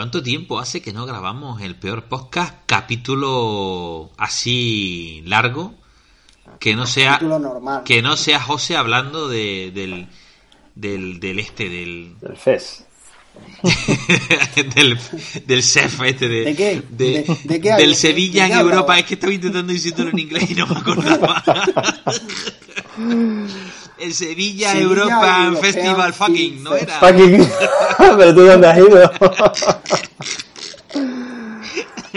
¿Cuánto tiempo hace que no grabamos el peor podcast capítulo así largo? Que no sea normal. que no sea José hablando de, del, del, del este del del FES. del, del CEF este de, ¿De qué? de- ¿De- de qué del Sevilla ¿De en qué Europa es que estaba intentando decirlo en inglés y no me acordaba el Sevilla, Sevilla Europa European Festival fucking no era Fucking- Pero tú dónde has ido.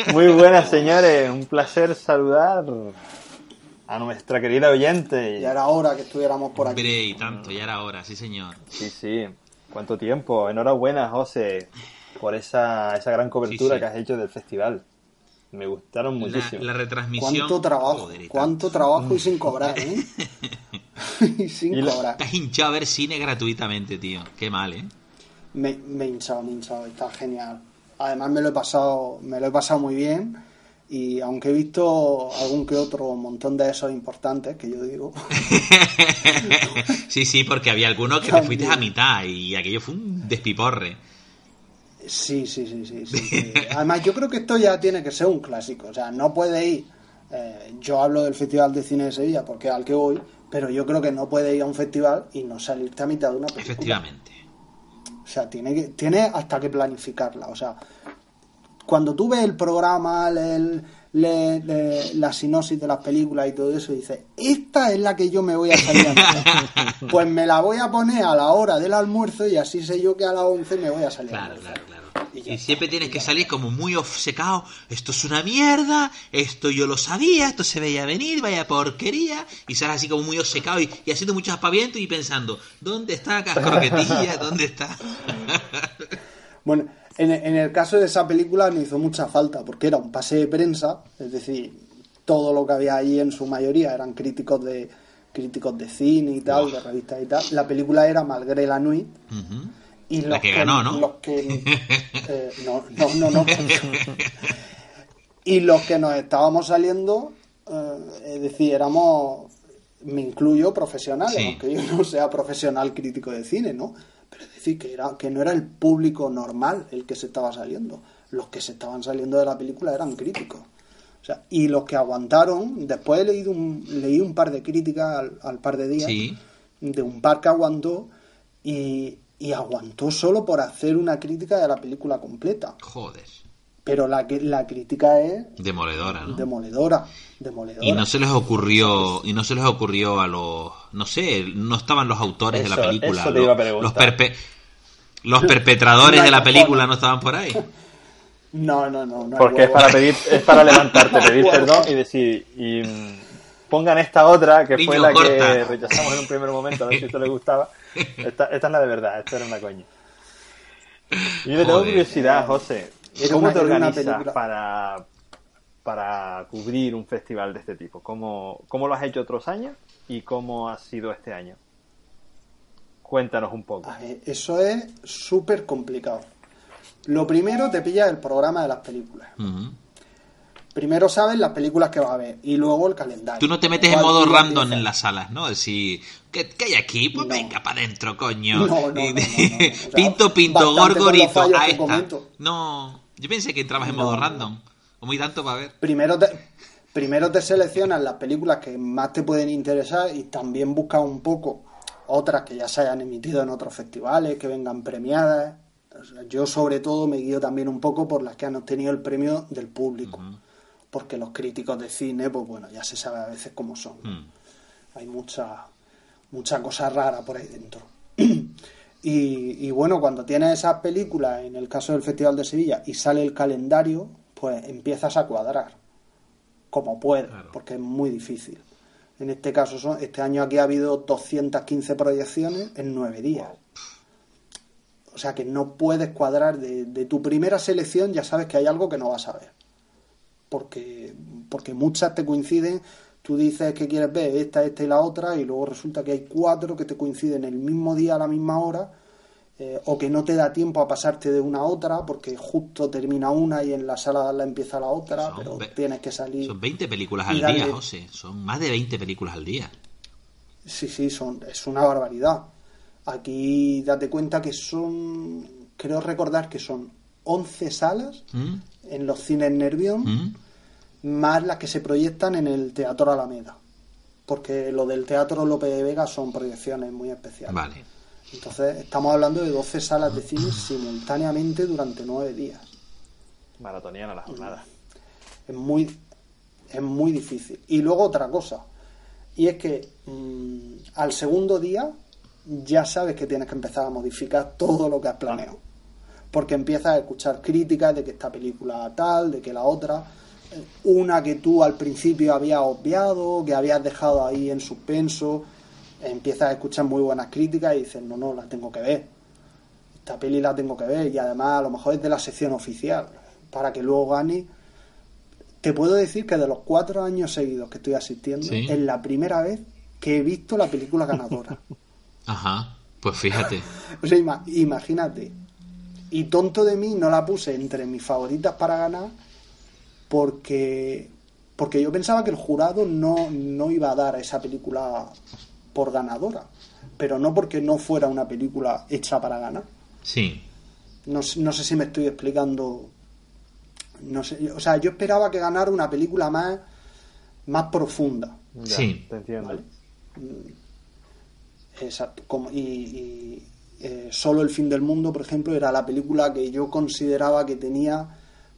Muy buenas, señores. Un placer saludar a nuestra querida oyente. Ya era hora que estuviéramos por aquí. hombre y tanto ya era hora sí señor Sí, sí. ¿Cuánto tiempo? Enhorabuena, José, por esa, esa gran cobertura Sí, sí. que has hecho del festival. Me gustaron la, muchísimo. la retransmisión Cuánto trabajo, joder, cuánto trabajo y sin cobrar, ¿eh? y sin Y la- cobrar. te has hinchado a ver cine gratuitamente tío qué mal eh Me, me he hinchado, me he hinchado, está genial. Además me lo he pasado, me lo he pasado muy bien y aunque he visto algún que otro montón de esos importantes que yo digo, sí, sí, porque había algunos que te También. fuiste a mitad y aquello fue un despiporre. Sí, sí, sí, sí, sí. Además yo creo que esto ya tiene que ser un clásico, o sea, no puede ir. eh, yo hablo del Festival de Cine de Sevilla porque es al que voy, pero yo creo que no puede ir a un festival y no salirte a mitad de una película. Efectivamente. O sea, tiene, que, tiene hasta que planificarla. O sea, cuando tú ves el programa, el, le- le- la sinopsis de las películas y todo eso, dices, esta es la que yo me voy a salir a mirar". Pues me la voy a poner a la hora del almuerzo y así sé yo que a las 11 me voy a salir a Claro, almorzar. claro, claro. Y Y siempre tienes y que salir como muy obcecado. Esto es una mierda, esto yo lo sabía, esto se veía venir, vaya porquería. Y sales así como muy obcecado y, y haciendo mucho aspaviento y pensando, ¿dónde está Cascroquetilla? ¿Dónde está? Bueno, en, en el caso de esa película no hizo mucha falta porque era un pase de prensa, es decir, todo lo que había allí en su mayoría eran críticos de críticos de cine y tal, de revistas y tal. La película era Malgré la Nuit y La los que ganó, ¿no? los que- eh, no, no, no, no. y los que nos estábamos saliendo, eh, es decir, éramos, me incluyo, profesionales, Sí. aunque yo no sea profesional crítico de cine, ¿no? Pero es decir, que, era, que no era el público normal el que se estaba saliendo. Los que se estaban saliendo de la película eran críticos. O sea, y los que aguantaron, después he leído un, leí un par de críticas al, al par de días Sí. de un par que aguantó y, y aguantó solo por hacer una crítica de la película completa. Joder. Pero la, que- la crítica es Demoledora, ¿no? demoledora. Demoledora. Y no se les ocurrió, y no se les ocurrió a los, no sé, no estaban los autores de la película, eso te los, iba a preguntar. los, perpe- los perpetradores No de la película no estaban por ahí. No, no, no. no Porque es para pedir, es para levantarte, pedir perdón y decir, y mm, pongan esta otra, que fue la que rechazamos en un primer momento, a ver si esto le gustaba. Esta, esta es la de verdad, esta era una coña. Y yo le tengo curiosidad, José. ¿Cómo una- te organizas película. para, para cubrir un festival de este tipo? ¿Cómo, ¿Cómo lo has hecho otros años y cómo ha sido este año? Cuéntanos un poco. A ver, Eso es súper complicado. Lo primero te pillas el programa de las películas. Primero sabes las películas que va a haber y luego el calendario. Tú no te metes en modo random en las salas, ¿no? Decir, ¿qué, qué hay aquí? Pues No. venga, para adentro, coño. No, no, no, no, no, no. O sea, pinto, pinto, gorgorito, ahí está. No, yo pensé que entrabas en No, modo random. O muy tanto para ver. Primero te, primero te seleccionas las películas que más te pueden interesar y también buscas un poco otras que ya se hayan emitido en otros festivales, que vengan premiadas. O sea, yo sobre todo me guío también un poco por las que han obtenido el premio del público. Porque los críticos de cine, pues bueno, ya se sabe a veces cómo son. Mm. Hay mucha, mucha cosa rara por ahí dentro. Y, y bueno, cuando tienes esas películas, en el caso del Festival de Sevilla, y sale el calendario, pues empiezas a cuadrar. Como puedes, Claro. porque es muy difícil. En este caso, son, este año aquí ha habido 215 proyecciones en nueve días. O sea que no puedes cuadrar de, de tu primera selección, ya sabes que hay algo que no vas a ver porque, porque muchas te coinciden, tú dices que quieres ver esta, esta y la otra, y luego resulta que hay cuatro que te coinciden el mismo día a la misma hora, eh, o que no te da tiempo a pasarte de una a otra, porque justo termina una y en la sala la empieza la otra, Son pero tienes que salir. Son 20 películas al día, José. Son más de 20 películas al día. Sí, sí, son, es una barbaridad. Aquí date cuenta que son, creo recordar que son 11 salas ¿Mm? en los cines Nervión, ¿Mm? Más las que se proyectan en el Teatro Alameda. Porque lo del Teatro López de Vega son proyecciones muy especiales. Vale. Entonces, estamos hablando de 12 salas de cine simultáneamente durante 9 días. Maratoniana la jornada. Es muy, es muy difícil. Y luego otra cosa, y es que mm, al segundo día ya sabes que tienes que empezar a modificar todo lo que has planeado. Porque empiezas a escuchar críticas de que esta película tal, de que la otra, una que tú al principio habías obviado, que habías dejado ahí en suspenso, empiezas a escuchar muy buenas críticas y dices, no, no, la tengo que ver. Esta peli la tengo que ver y además a lo mejor es de la sección oficial, para que luego gane. Te puedo decir que de los cuatro años seguidos que estoy asistiendo, Sí. es la primera vez que he visto la película ganadora. Ajá. Pues fíjate. O sea, ima- imagínate. Y tonto de mí no la puse entre mis favoritas para ganar porque, porque yo pensaba que el jurado no, no iba a dar a esa película por ganadora. Pero no porque no fuera una película hecha para ganar. Sí. No, sé- no sé si me estoy explicando. No sé, o sea, yo esperaba que ganara una película más, más profunda. Ya, Sí. Te entiendo. Vale. Exacto. Como, y y, eh, Solo el fin del mundo, por ejemplo, era la película que yo consideraba que tenía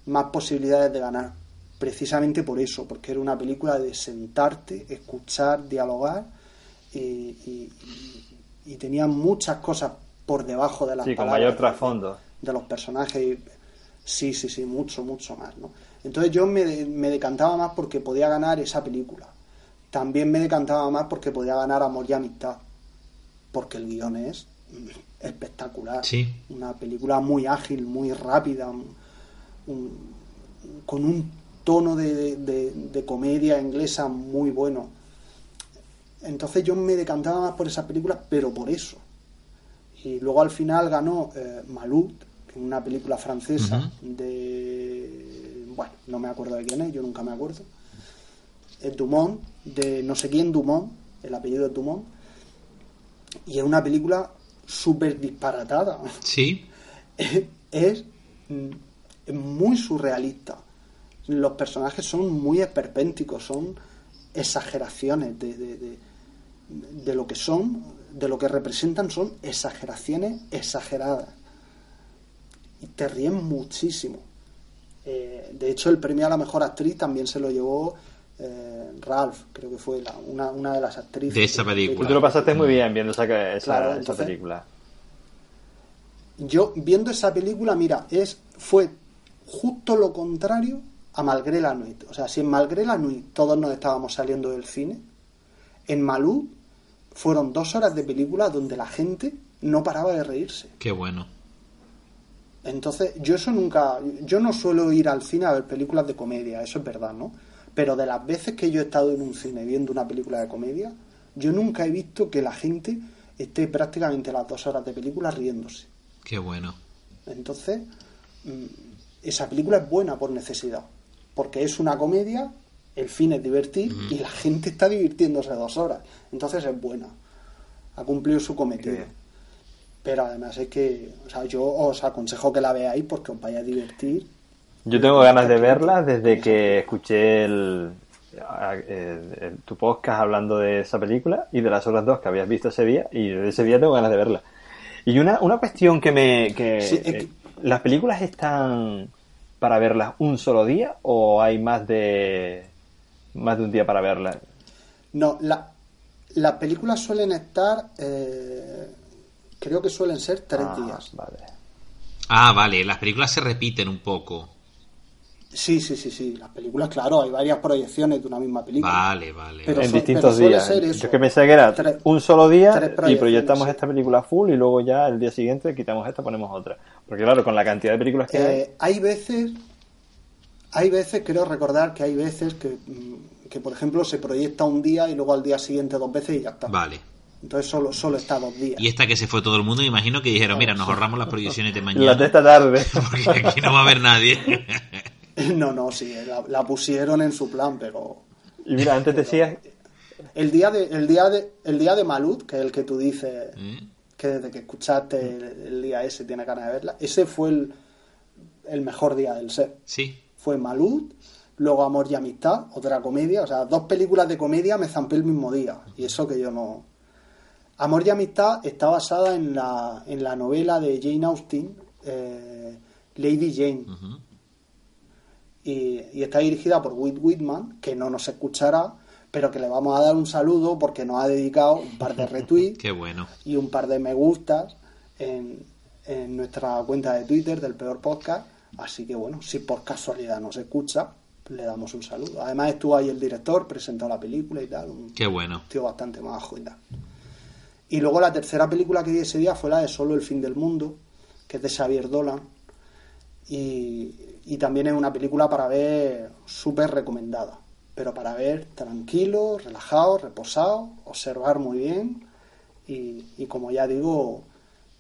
más posibilidades de ganar. Precisamente por eso, porque era una película de sentarte, escuchar, dialogar y, y- y- y tenía muchas cosas por debajo de las Sí, con mayor de- trasfondo. de los personajes. y- Sí, sí, sí, mucho, mucho más. ¿no? Entonces yo me, de- me decantaba más porque podía ganar esa película. También me decantaba más porque podía ganar Amor y Amistad. Porque el guion es espectacular. Sí. Una película muy ágil, muy rápida, un- un- con un tono de, de- de- de comedia inglesa muy bueno. Entonces yo me decantaba más por esa película, pero por eso. Y luego al final ganó eh, es una película francesa de... Bueno, no me acuerdo de quién es, yo nunca me acuerdo. Es Dumont, de no sé quién Dumont, el apellido es Dumont. Y es una película súper disparatada. Sí. es mm, muy surrealista. Los personajes son muy esperpénticos, son exageraciones de, de, de- de lo que son, de lo que representan, son exageraciones exageradas. Y te ríen muchísimo. Eh, de hecho, el premio a la mejor actriz también se lo llevó eh, Ralph, creo que fue la- una, una de las actrices. De esa película. Tú lo pasaste muy bien viendo esa, esa, Claro, esa entonces- película. Yo, viendo esa película, mira, es fue justo lo contrario a Malgré la Nuit. O sea, si en Malgré la Nuit todos nos estábamos saliendo del cine, en Malú fueron dos horas de película donde la gente no paraba de reírse. Qué bueno. Entonces, yo eso nunca. Yo no suelo ir al cine a ver películas de comedia, eso es verdad, ¿no? Pero de las veces que yo he estado en un cine viendo una película de comedia, yo nunca he visto que la gente esté prácticamente las dos horas de película riéndose. Qué bueno. Entonces, mm, esa película es buena por necesidad, porque es una comedia, el fin es divertir y la gente está divirtiéndose dos horas. Entonces es buena, ha cumplido su cometido. Pero además es que, o sea, yo os aconsejo que la veáis porque os vaya a divertir. Yo tengo ganas de verla desde que escuché el, el- el- tu podcast hablando de esa película y de las otras dos que habías visto ese día y desde ese día tengo ganas de verla. Y una, una cuestión que me... Que, Sí, es que- eh, ¿Las películas están para verlas un solo día o hay más de más de un día para verlas? No, la, las películas suelen estar, eh, creo que suelen ser tres Ah, días. Vale. Ah, vale. Las películas se repiten un poco. Sí, sí, sí, sí. Las películas, claro, hay varias proyecciones de una misma película. Vale, vale. Pero en son- distintos pero días. Yo eso. es que pensé que era Tres- un solo día y proyectamos sí. esta película full y luego ya el día siguiente quitamos esta, ponemos otra. Porque claro, con la cantidad de películas que hay... Eh, hay veces, hay veces, creo recordar que hay veces que, mm, que, por ejemplo, se proyecta un día y luego al día siguiente dos veces y ya está. Vale. Entonces solo, solo está dos días. Y esta que se fue todo el mundo, me imagino que dijeron, mira, nos ahorramos las proyecciones de Las de mañana. esta tarde. Porque aquí no va a haber nadie. No, no, sí, la, la pusieron en su plan, pero Y mira, antes decías... el día de, el día de, el día de Malud, que es el que tú dices ¿Eh? que desde que escuchaste el, el día ese tiene ganas de verla, ese fue el, el mejor día del set. Sí. Fue Malud, luego Amor y Amistad, otra comedia, o sea, dos películas de comedia me zampé el mismo día, y eso que yo no... Amor y Amistad está basada en la, en la novela de Jane Austen, eh, Lady Jane. Y, y está dirigida por Whit Whitman, que no nos escuchará, pero que le vamos a dar un saludo porque nos ha dedicado un par de retweets Qué bueno. y un par de me gustas en, en nuestra cuenta de Twitter del Peor Podcast. Así que bueno, si por casualidad nos escucha, le damos un saludo. Además estuvo ahí el director, presentó la película y tal, un Qué bueno. tío bastante majo y tal. Y luego la tercera película que vi ese día fue la de Solo el fin del mundo, que es de Xavier Dolan. Y, y también es una película para ver súper recomendada. Pero para ver tranquilo, relajado, reposado, observar muy bien y, y como ya digo,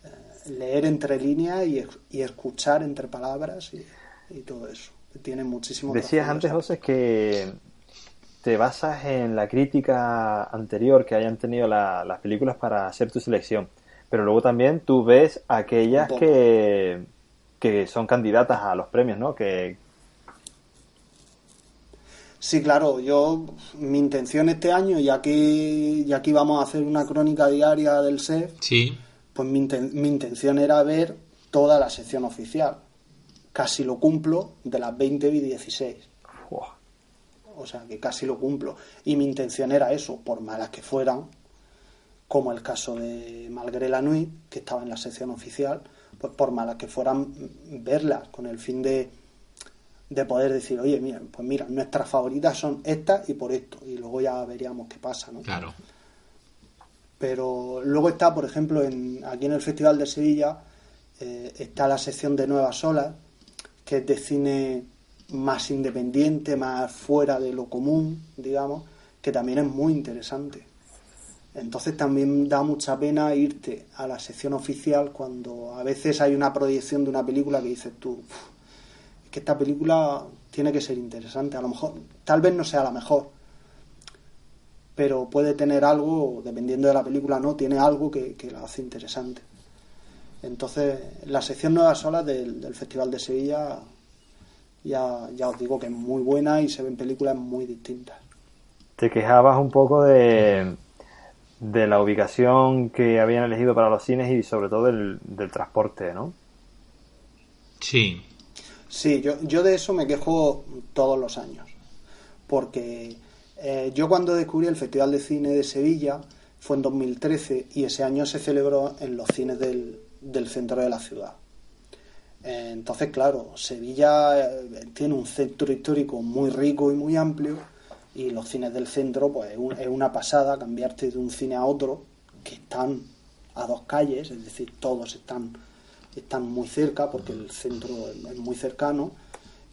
eh, leer entre líneas y, y escuchar entre palabras y, y todo eso. Tiene muchísimo Decías antes, José, que te basas en la crítica anterior que hayan tenido la- las películas para hacer tu selección, pero luego también tú ves aquellas que, que son candidatas a los premios, ¿no? Que, Sí, claro, yo, mi intención este año, ya que, ya que íbamos a hacer una crónica diaria del SEF, Sí. pues mi, inten- mi intención era ver toda la sección oficial. Casi lo cumplo, de las 20 y 16. ¡buah! O sea, que casi lo cumplo. Y mi intención era eso, por malas que fueran, como el caso de Malgré la Nuit, que estaba en la sección oficial, por malas que fueran, verlas, con el fin de, de poder decir, oye, mira, pues mira, nuestras favoritas son estas y por esto, y luego ya veríamos qué pasa, ¿no? Claro. Pero luego está, por ejemplo, en, aquí en el Festival de Sevilla, eh, está la sección de Nuevas Olas, que es de cine más independiente, más fuera de lo común, digamos, que también es muy interesante. Entonces también da mucha pena irte a la sección oficial cuando a veces hay una proyección de una película que dices tú, "Uf, es que esta película tiene que ser interesante, a lo mejor, tal vez no sea la mejor, pero puede tener algo, dependiendo de la película, no, tiene algo que, que la hace interesante. Entonces, la sección Nuevas Olas del, del Festival de Sevilla, ya, ya os digo que es muy buena y se ven películas muy distintas. Te quejabas un poco de, de la ubicación que habían elegido para los cines y sobre todo del, del transporte, ¿no? Sí. Sí, yo, yo de eso me quejo todos los años, porque eh, yo cuando descubrí el Festival de Cine de Sevilla fue en 2013 y ese año se celebró en los cines del, del centro de la ciudad. Entonces, claro, Sevilla eh, tiene un centro histórico muy rico y muy amplio y los cines del centro, pues es un- es una pasada cambiarte de un cine a otro que están a dos calles, es decir, todos están, están muy cerca porque el centro es muy cercano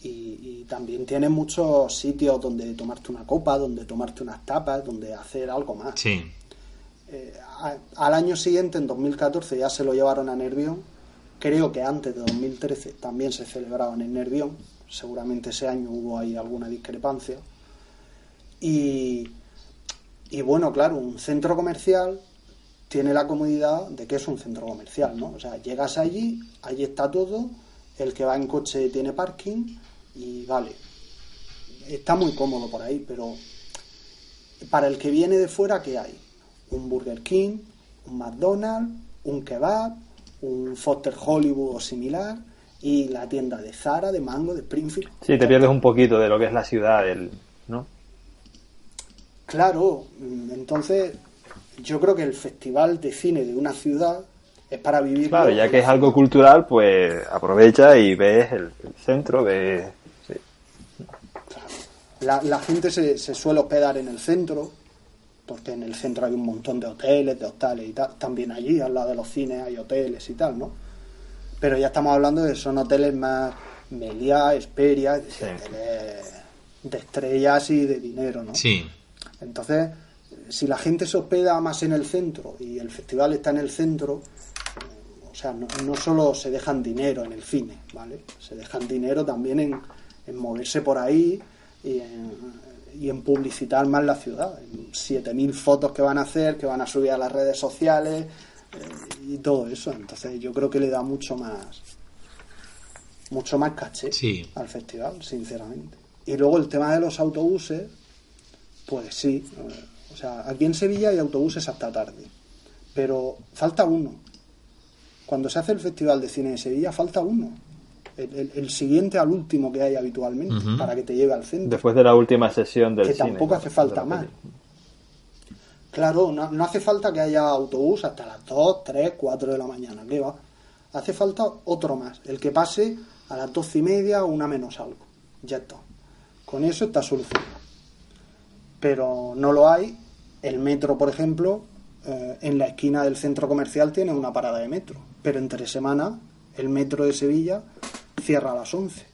y, y también tiene muchos sitios donde tomarte una copa, donde tomarte unas tapas, donde hacer algo más. Sí. Eh, a- al año siguiente, en 2014, ya se lo llevaron a Nervión. Creo que antes de 2013 también se celebraban en Nervión. Seguramente ese año hubo ahí alguna discrepancia. Y, y bueno, claro, un centro comercial tiene la comodidad de que es un centro comercial, ¿no? O sea, llegas allí, allí está todo, el que va en coche tiene parking y vale. Está muy cómodo por ahí, pero para el que viene de fuera, ¿qué hay? Un Burger King, un McDonald's, un kebab, un Foster Hollywood o similar, y la tienda de Zara, de Mango, de Springfield. Sí, te pierdes un poquito de lo que es la ciudad, del, ¿no? Claro, mm, entonces yo creo que el festival de cine de una ciudad es para vivir. Claro, ya que es algo cultural, pues aprovecha y ves el, el centro, ves... sí. La, la gente se, se suele hospedar en el centro, porque en el centro hay un montón de hoteles, de hostales y tal. También allí, al lado de los cines, hay hoteles y tal, ¿no? Pero ya estamos hablando de son hoteles más Meliá, Esperia, es decir, Sí. hoteles de estrellas y de dinero, ¿no? Sí. Entonces, si la gente se hospeda más en el centro y el festival está en el centro, o sea, no, no solo se dejan dinero en el cine, ¿vale? Se dejan dinero también en, en moverse por ahí y en, y en publicitar más la ciudad. En 7.000 fotos que van a hacer, que van a subir a las redes sociales eh, y todo eso. Entonces, yo creo que le da mucho más mucho más caché Sí. al festival, sinceramente. Y luego el tema de los autobuses, pues sí. O sea, aquí en Sevilla hay autobuses hasta tarde. Pero falta uno. Cuando se hace el Festival de Cine de Sevilla, falta uno. El, el- el siguiente al último que hay habitualmente, para que te lleve al centro. Después de la última sesión del Que cine. tampoco hace falta más. Claro, no, no hace falta que haya autobús hasta las 2, 3, 4 de la mañana. ¿Qué va? Hace falta otro más. El que pase a las 12 y media o una menos algo. Ya está. Con eso está solucionado. Pero no lo hay. El metro, por ejemplo, eh, en la esquina del centro comercial tiene una parada de metro. Pero entre semana, el metro de Sevilla cierra a las 11.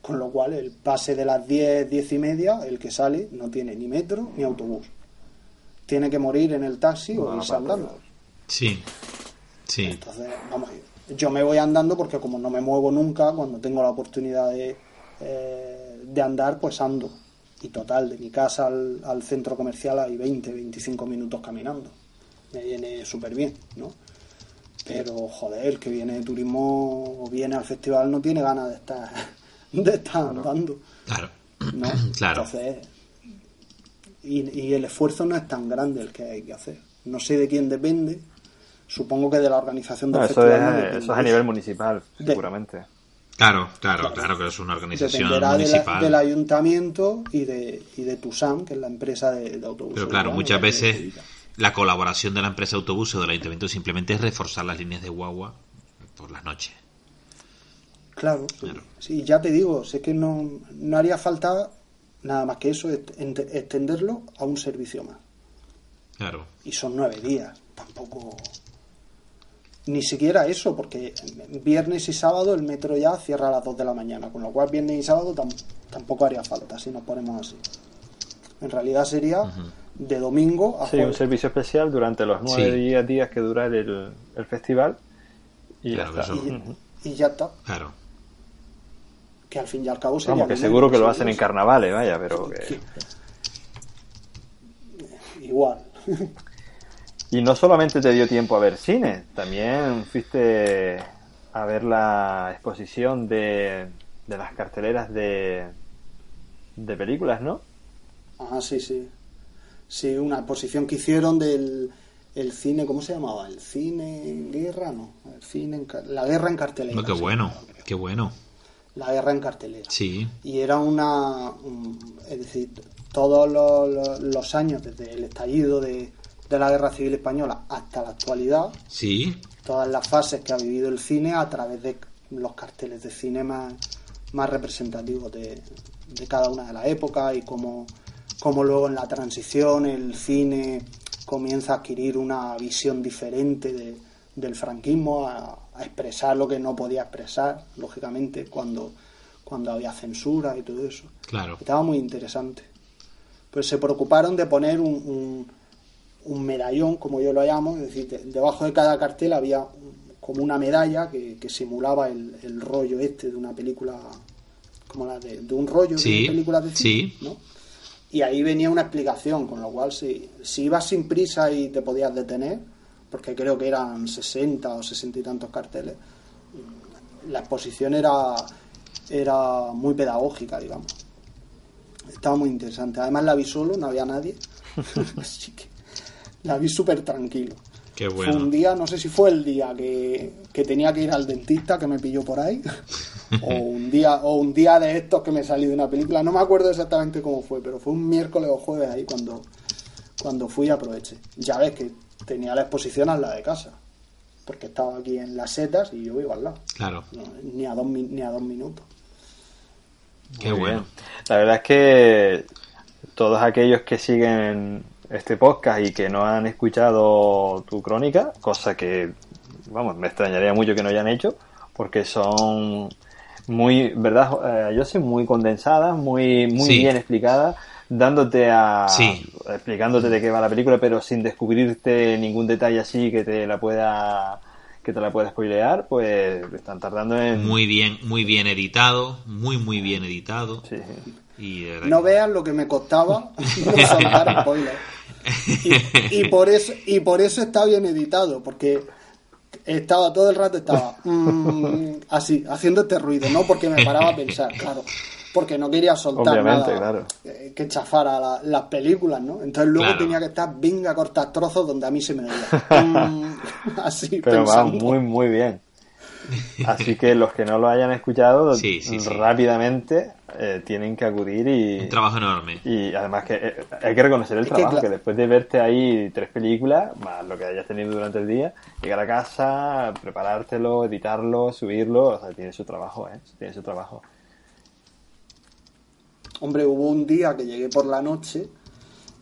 Con lo cual, el pase de las 10, 10 y media, el que sale, no tiene ni metro ni autobús. Tiene que morir en el taxi o irse andando. Sí. Sí. Entonces, vamos, yo me voy andando porque como no me muevo nunca, cuando tengo la oportunidad de, eh, de andar, pues ando. Y total, de mi casa al, al centro comercial hay 20, 25 minutos caminando. Me viene súper bien, ¿no? Pero, joder, el que viene de turismo o viene al festival no tiene ganas de estar, de estar andando, Claro. ¿no? Claro. Entonces, y, y el esfuerzo no es tan grande el que hay que hacer. No sé de quién depende. Supongo que de la organización del No, eso, festival. es, eso es a nivel municipal, De- seguramente. Claro, claro, claro que es una organización Dependerá de la- municipal. del ayuntamiento y de, y de Tusam, que es la empresa de, de autobuses. Pero claro, muchas veces la colaboración de la empresa de autobuses o del ayuntamiento simplemente es reforzar las líneas de guagua por las noches. Claro. Claro. Sí, ya te digo, sé que no, no haría falta nada más que eso, extenderlo a un servicio más. Claro. Y son nueve días, tampoco. Ni siquiera eso, porque viernes y sábado el metro ya cierra a las 2 de la mañana, con lo cual viernes y sábado tam- tampoco haría falta si nos ponemos así. En realidad sería de domingo a Sí, un servicio especial durante los nueve Sí. días, días que dura el, el festival. Y Claro, ya está. eso. y, y ya está. Claro. Que al fin y al cabo sería Vamos, que seguro que lo hacen en carnavales, vaya, pero que... Sí. Igual. Y no solamente te dio tiempo a ver cine, también fuiste a ver la exposición de, de las carteleras de, de películas, ¿no? Ah, sí, sí. Sí, una exposición que hicieron del el cine, ¿cómo se llamaba? El cine en guerra, no. El cine en la guerra en cartelera. No, qué bueno, qué bueno. La guerra en cartelera. Sí. Y era una. un- es decir, todos los, los- los años, desde el estallido de, de la guerra civil española hasta la actualidad, Sí. todas las fases que ha vivido el cine a través de los carteles de cine más, más representativos de, de cada una de las épocas y cómo, cómo luego en la transición el cine comienza a adquirir una visión diferente de- del franquismo, a, a expresar lo que no podía expresar, lógicamente, cuando, cuando había censura y todo eso. Claro. Estaba muy interesante. Pues se preocuparon de poner un, un, un medallón, como yo lo llamo, es decir, de- debajo de cada cartel había como una medalla que, que simulaba el, el rollo este de una película, como la de, de un rollo Sí, de películas de cine, sí. ¿no? Y ahí venía una explicación, con lo cual si, si ibas sin prisa y te podías detener, porque creo que eran 60 o 60 y tantos carteles, la exposición era, era muy pedagógica, digamos. Estaba muy interesante. Además la vi solo, no había nadie. Así que la vi súper tranquilo. Qué Fue un bueno. día, no sé si fue el día que, que tenía que ir al dentista que me pilló por ahí, o un día o un día de estos que me salí de una película. No me acuerdo exactamente cómo fue, pero fue un miércoles o jueves ahí cuando, cuando fui y aproveché. Ya ves que tenía la exposición al lado de casa, porque estaba aquí en las setas y yo vivo al lado. Claro. No, ni, a dos, ni a dos minutos. Qué Muy bueno. bien. La verdad es que todos aquellos que siguen este podcast y que no han escuchado tu crónica, cosa que, vamos, me extrañaría mucho que no hayan hecho, porque son muy, ¿verdad? Eh, yo sé, muy condensadas, muy, muy Sí. bien explicadas, dándote a, Sí. explicándote de qué va la película, pero sin descubrirte ningún detalle así que te la pueda, que te la pueda spoilear, pues están tardando en... Muy bien, muy bien editado, muy muy bien editado. Sí. Y No veas lo que me costaba no soltar spoilers. Y, y por eso, y por eso está bien editado, porque estaba todo el rato, estaba mm, así, haciendo este ruido, ¿no? Porque me paraba a pensar, claro. Porque no quería soltar Obviamente, nada claro. eh, que chafara la- las películas, ¿no? Entonces luego Claro. tenía que estar, venga, a cortar trozos donde a mí se me oía. Mm, así, Pero va muy, muy bien. Así que los que no lo hayan escuchado, Sí, sí, sí. Eh, tienen que acudir y, Un trabajo enorme. y además que eh, hay que reconocer el Es que trabajo, que después de verte ahí tres películas, más lo que hayas tenido durante el día, llegar a casa, preparártelo, editarlo, subirlo, o sea, tiene su trabajo, ¿eh? Tiene su trabajo. Hombre, hubo un día que llegué por la noche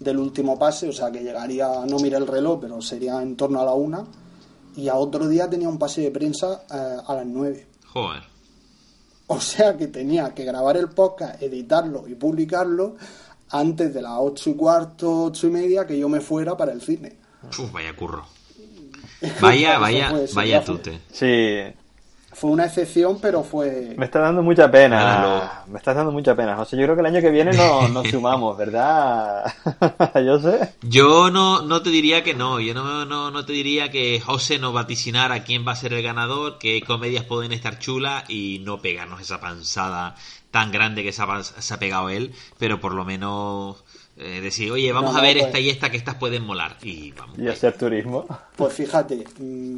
del último pase, o sea que llegaría, no miré el reloj, pero sería en torno a la una, y a otro día tenía un pase de prensa eh, a las nueve. Joder. O sea que tenía que grabar el podcast, editarlo y publicarlo antes de las ocho y cuarto, ocho y media que yo me fuera para el cine. Uf, vaya curro. Vaya, vaya, vaya tute. Sí, Fue una excepción, pero fue... me está dando mucha pena. Claro. Me estás dando mucha pena, José. Yo creo que el año que viene no- nos sumamos, ¿verdad? Yo sé. Yo no, no te diría que no, yo no, no, no te diría que José nos vaticinara quién va a ser el ganador, qué comedias pueden estar chulas y no pegarnos esa panzada tan grande que se ha, pas- se ha pegado él, pero por lo menos eh, decir, oye, vamos No, a ver pues- esta y esta que estas pueden molar. Y vamos. Y hacer turismo. Pues fíjate, mm,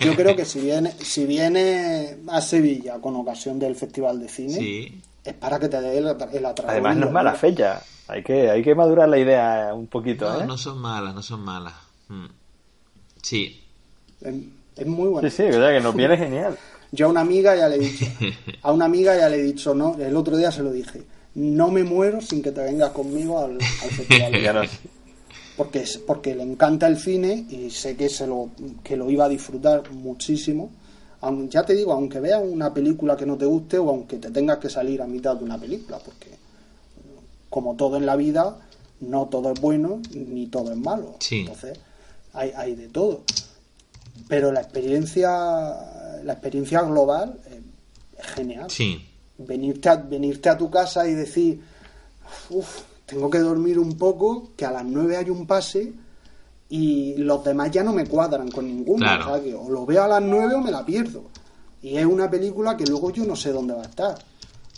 yo creo que si viene, si viene a Sevilla con ocasión del Festival de Cine, Sí, es para que te dé el, el atraco. Además, no es mala fe fecha. Hay que, hay que madurar la idea un poquito, no, ¿eh? no son malas, no son malas. Mm. Sí, Es, es muy bueno. Sí, sí, o sea que nos viene genial. Yo a una amiga ya le he dicho, a una amiga ya le he dicho, no, el otro día se lo dije, no me muero sin que te vengas conmigo al, al Festival. Porque es- porque le encanta el cine y sé que se lo que lo iba a disfrutar muchísimo. Aun- ya te digo aunque veas una película que no te guste o aunque te tengas que salir a mitad de una película porque como todo en la vida no todo es bueno ni todo es malo. Sí. entonces hay, hay de todo. Pero la experiencia la experiencia global eh, es genial. Sí. Venirte a, venirte a tu casa y decir, uff, tengo que dormir un poco, que a las 9 hay un pase y los demás ya no me cuadran con ninguno. Claro. o sea, que o lo veo a las 9 o me la pierdo. Y es una película que luego yo no sé dónde va a estar.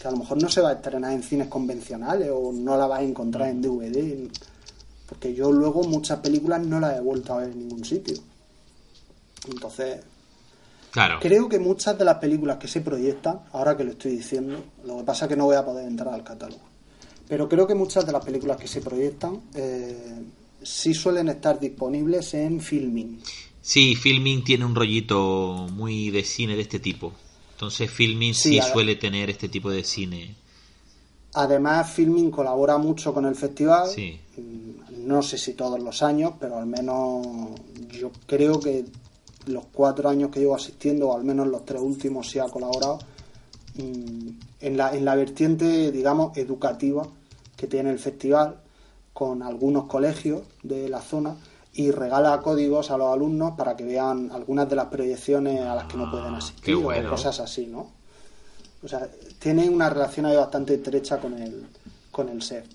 Que a lo mejor no se va a estrenar en cines convencionales o no la vas a encontrar en DVD. Porque yo luego muchas películas no las he vuelto a ver en ningún sitio. Entonces, Claro. Creo que muchas de las películas que se proyectan, ahora que lo estoy diciendo, lo que pasa es que no voy a poder entrar al catálogo, pero creo que muchas de las películas que se proyectan eh, sí suelen estar disponibles en Filming. Sí, Filming tiene un rollito muy de cine de este tipo. Entonces Filming sí, suele tener este tipo de cine. Además, Filming colabora mucho con el festival. Sí. Mm, No sé si todos los años, pero al menos yo creo que los cuatro años que llevo asistiendo, o al menos los tres últimos, sí ha colaborado mm, en la, en la vertiente, digamos, educativa que tiene el festival con algunos colegios de la zona y regala códigos a los alumnos para que vean algunas de las proyecciones a las que no pueden Ah, asistir bueno. o cosas así, ¿no? O sea, tiene una relación ahí bastante estrecha con el, con el SEF.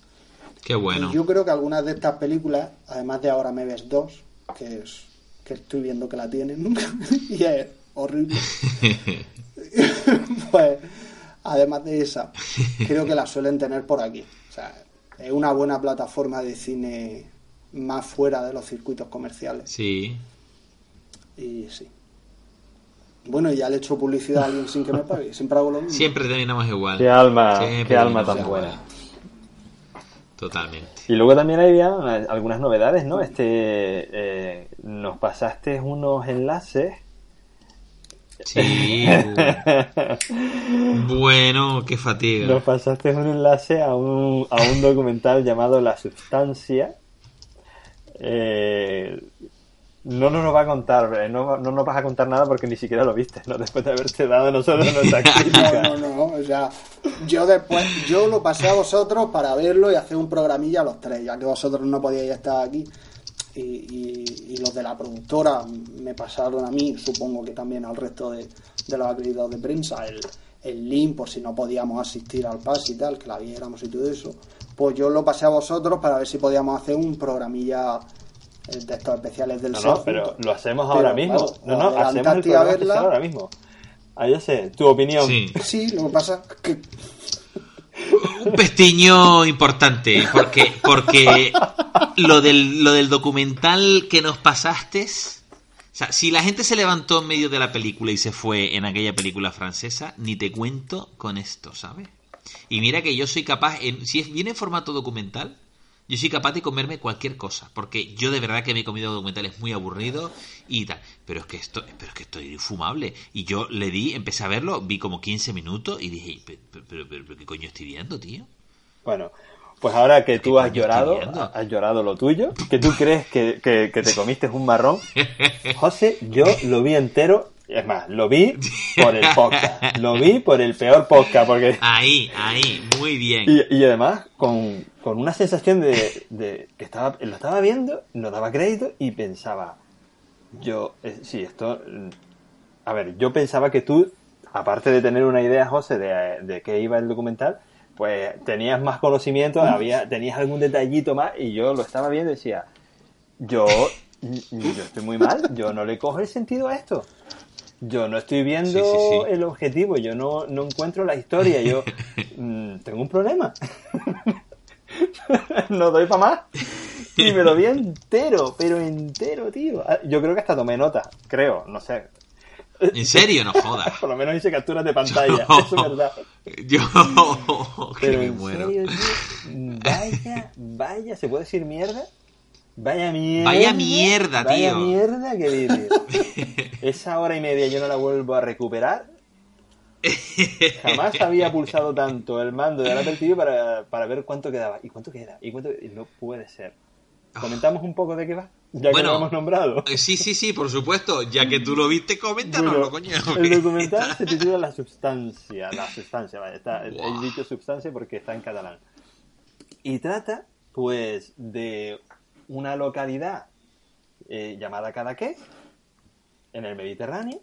Qué bueno. Y yo creo que algunas de estas películas, además de Ahora me ves 2, que es que estoy viendo que la tienen, y es horrible, pues además de esa, creo que la suelen tener por aquí. O sea, es una buena plataforma de cine más fuera de los circuitos comerciales. Sí. Y sí. Bueno, y ya le he hecho publicidad a alguien sin que me pague. Siempre hago lo mismo. Siempre terminamos igual. Qué alma, Siempre qué alma tan igual. buena. Totalmente. Y luego también había algunas novedades, ¿no? Este, eh, nos pasaste unos enlaces. Sí. bueno, qué fatiga. Nos pasaste un enlace a un, a un documental llamado La Sustancia. Eh, no nos lo va a contar, eh, no, no nos vas a contar nada porque ni siquiera lo viste, ¿no? Después de haberte dado nosotros nuestra crítica. No, no, no. O sea, yo después, yo lo pasé a vosotros para verlo y hacer un programilla a los tres, ya que vosotros no podíais estar aquí. Y, y- y los de la productora me pasaron a mí, supongo que también al resto de, de los acreditados de prensa, el, el link por si no podíamos asistir al PAS y tal, que la viéramos y todo eso. Pues yo lo pasé a vosotros para ver si podíamos hacer un programilla eh, de estos especiales del No, SEO no, pero juntos. lo hacemos Pero, ahora mismo. claro, no, no, hacemos el programa verla. especial ahora mismo. Ah, ya sé, tu opinión. Sí. Sí, lo que pasa es que Un pestiño importante, porque, porque lo del, lo del documental que nos pasaste, o sea, si la gente se levantó en medio de la película y se fue en aquella película francesa, ni te cuento con esto, ¿sabes? Y mira que yo soy capaz, en, si es- viene en formato documental, yo soy capaz de comerme cualquier cosa, porque yo de verdad que me he comido documentales muy aburridos y tal, pero es que esto, pero es que esto es infumable. Y yo le di, empecé a verlo, vi como 15 minutos y dije, pero, pero, pero- pero ¿qué coño estoy viendo, tío? Bueno, pues ahora que tú ¿Qué has llorado, estoy has llorado lo tuyo, que tú crees que, que- que te comiste un marrón, José, yo lo vi entero, es más, lo vi por el podcast, lo vi por el peor podcast, porque... Ahí, ahí, muy bien. Y, y además con, con una sensación de, de que estaba, lo estaba viendo, no daba crédito y pensaba, yo, eh, sí, esto, a ver, yo pensaba que tú, aparte de tener una idea, José, de, de qué iba el documental, pues tenías más conocimiento, había, tenías algún detallito más y yo lo estaba viendo y decía, yo, yo estoy muy mal, yo no le cojo el sentido a esto. Yo no estoy viendo Sí, sí, sí. el objetivo, yo no, no encuentro la historia, yo mm, tengo un problema. no doy para más. Y me lo vi entero, pero entero, tío. Ah, Yo creo que hasta tomé nota, creo, no sé. En serio, no jodas. Por lo menos hice capturas de pantalla, eso es verdad. Yo que Pero me en muero. serio, tío, vaya, vaya, ¿se puede decir mierda? Vaya mierda. Vaya mierda, Vaya tío. mierda que dices. Esa hora y media yo no la vuelvo a recuperar. Jamás había pulsado tanto el mando del Apple TV para, para ver cuánto quedaba. ¿Y cuánto queda? ¿Y cuánto? y No puede ser. ¿Comentamos un poco de qué va? Ya que lo hemos nombrado. Eh, Sí, sí, sí, por supuesto. Ya que tú lo viste, coméntanoslo, Bueno, coño. el documental se titula La Substancia. La Substancia, vale, está, Buah. he dicho substancia porque está en catalán. Y trata, pues, de una localidad eh, llamada Cadaqués, en el Mediterráneo,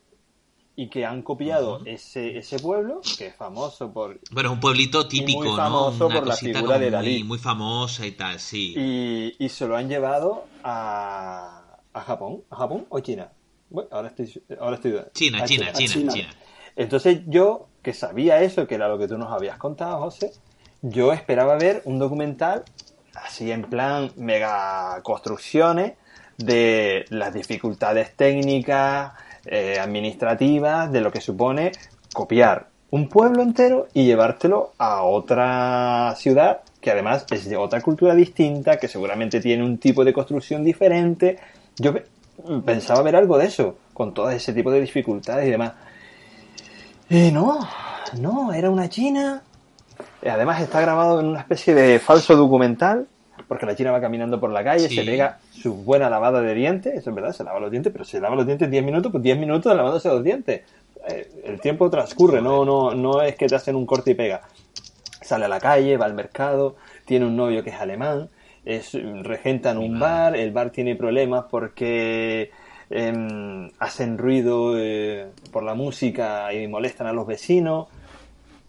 y que han copiado ese, ese pueblo, que es famoso por... Bueno, un pueblito típico, muy ¿no? famoso Una por la figura de Dalí. muy, muy famosa y tal, sí. Y, y se lo han llevado a, a Japón. ¿A Japón o China? Bueno, ahora estoy... Ahora estoy China, a China, a China, China. China. Entonces yo, que sabía eso, que era lo que tú nos habías contado, José, yo esperaba ver un documental así en plan mega construcciones de las dificultades técnicas, eh, administrativas, de lo que supone copiar un pueblo entero y llevártelo a otra ciudad que además es de otra cultura distinta, que seguramente tiene un tipo de construcción diferente. Yo pe- pensaba ver algo de eso, con todo ese tipo de dificultades y demás. Eh, no, no, era una china. Además está grabado en una especie de falso documental, porque la china va caminando por la calle, Sí. se pega su buena lavada de dientes, eso es verdad, se lava los dientes, pero se lava los dientes 10 minutos, pues 10 minutos lavándose los dientes. Eh, el tiempo transcurre, no, no, no es que te hacen un corte y pega. Sale a la calle, va al mercado, tiene un novio que es alemán, es, regenta en un bar, el bar tiene problemas porque em, hacen ruido eh, por la música y molestan a los vecinos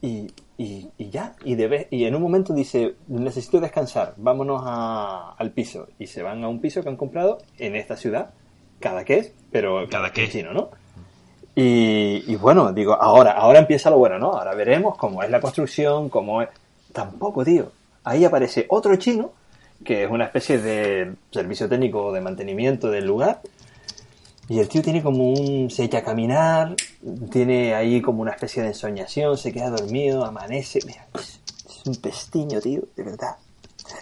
y, y- y ya, y, y en un momento dice, necesito descansar, vámonos a- al piso. Y se van a un piso que han comprado en esta ciudad, cada que es, pero Cadaqués. chino, ¿no? Y, y bueno, digo, ahora, ahora empieza lo bueno, ¿no? Ahora veremos cómo es la construcción, cómo es... Tampoco, tío. Ahí aparece otro chino, que es una especie de servicio técnico de mantenimiento del lugar, y el tío tiene como un... se echa a caminar, tiene ahí como una especie de ensoñación, se queda dormido, amanece... Mira, es, es un pestiño, tío, de verdad.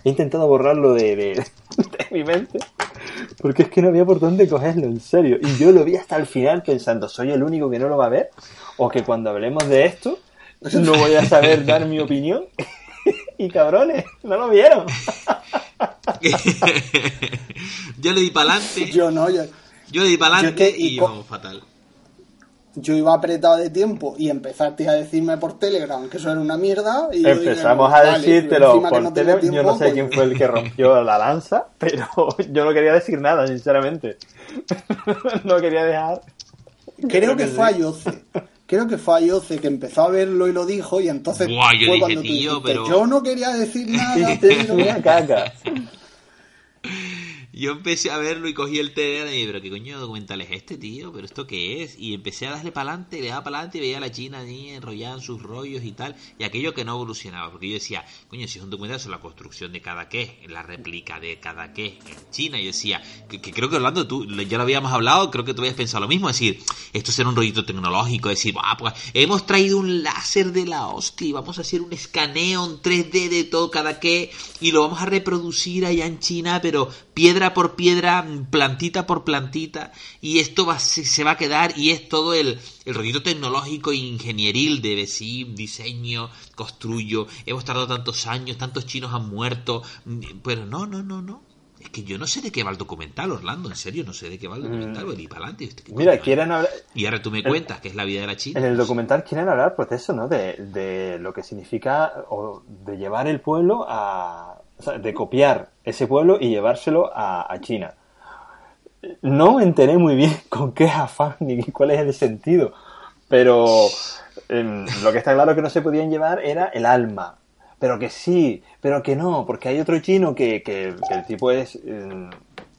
He intentado borrarlo de, de, de mi mente, porque es que no había por dónde cogerlo, en serio. Y yo lo vi hasta el final pensando, ¿soy el único que no lo va a ver? ¿O que cuando hablemos de esto no voy a saber dar mi opinión? y cabrones, no lo vieron. yo le di para adelante, yo, Yo no, yo, le di para yo adelante es que- y vamos fatal. yo iba apretado de tiempo y empezaste a decirme por Telegram que eso era una mierda. Y yo dije, Empezamos no, a vale, decírtelo que por no tengo tele. Yo tiempo, no sé pues- quién fue el que rompió la lanza, pero yo no quería decir nada, sinceramente. no quería dejar. Creo que fue a Yoce. Creo que fue a Yoce que empezó a verlo y lo dijo y entonces Buah, yo fue dije, cuando tú tío, dijiste, pero- yo no quería decir nada, pero... "Mira, caca. Yo empecé a verlo y cogí el y dije, pero qué coño documental es este, tío, pero esto qué es. Y empecé a darle para adelante, le daba para adelante y veía a la China ahí enrollada en sus rollos y tal. Y aquello que no evolucionaba, porque yo decía, coño, si es un documental sobre la construcción de cada qué, la réplica de cada qué en China. Y yo decía, que, creo que Orlando, tú ya lo habíamos hablado, creo que tú habías pensado lo mismo, es decir, esto será un rollito tecnológico, decir, ah, pues hemos traído un láser de la hostia vamos a hacer un escaneo en 3D de todo cada qué y lo vamos a reproducir allá en China, pero piedra por piedra, plantita por plantita, y esto va, se, se va a quedar, y es todo el, el rollito tecnológico e ingenieril de decir, diseño, construyo, hemos tardado tantos años, tantos chinos han muerto, pero no, no, no, no. Es que yo no sé de qué va el documental, Orlando, en serio, no sé de qué va el documental, mm. para adelante. Mira, quieren hablar... Y ahora tú me cuentas que es la vida de la China. En el documental quieren hablar, pues eso, ¿no? De, de lo que significa, o de llevar el pueblo a... O sea, de copiar ese pueblo y llevárselo a, a China. No me enteré muy bien con qué afán ni cuál es el sentido, pero eh, lo que está claro que no se podían llevar era el alma, pero que sí, pero que no, porque hay otro chino que, que, que el tipo es eh,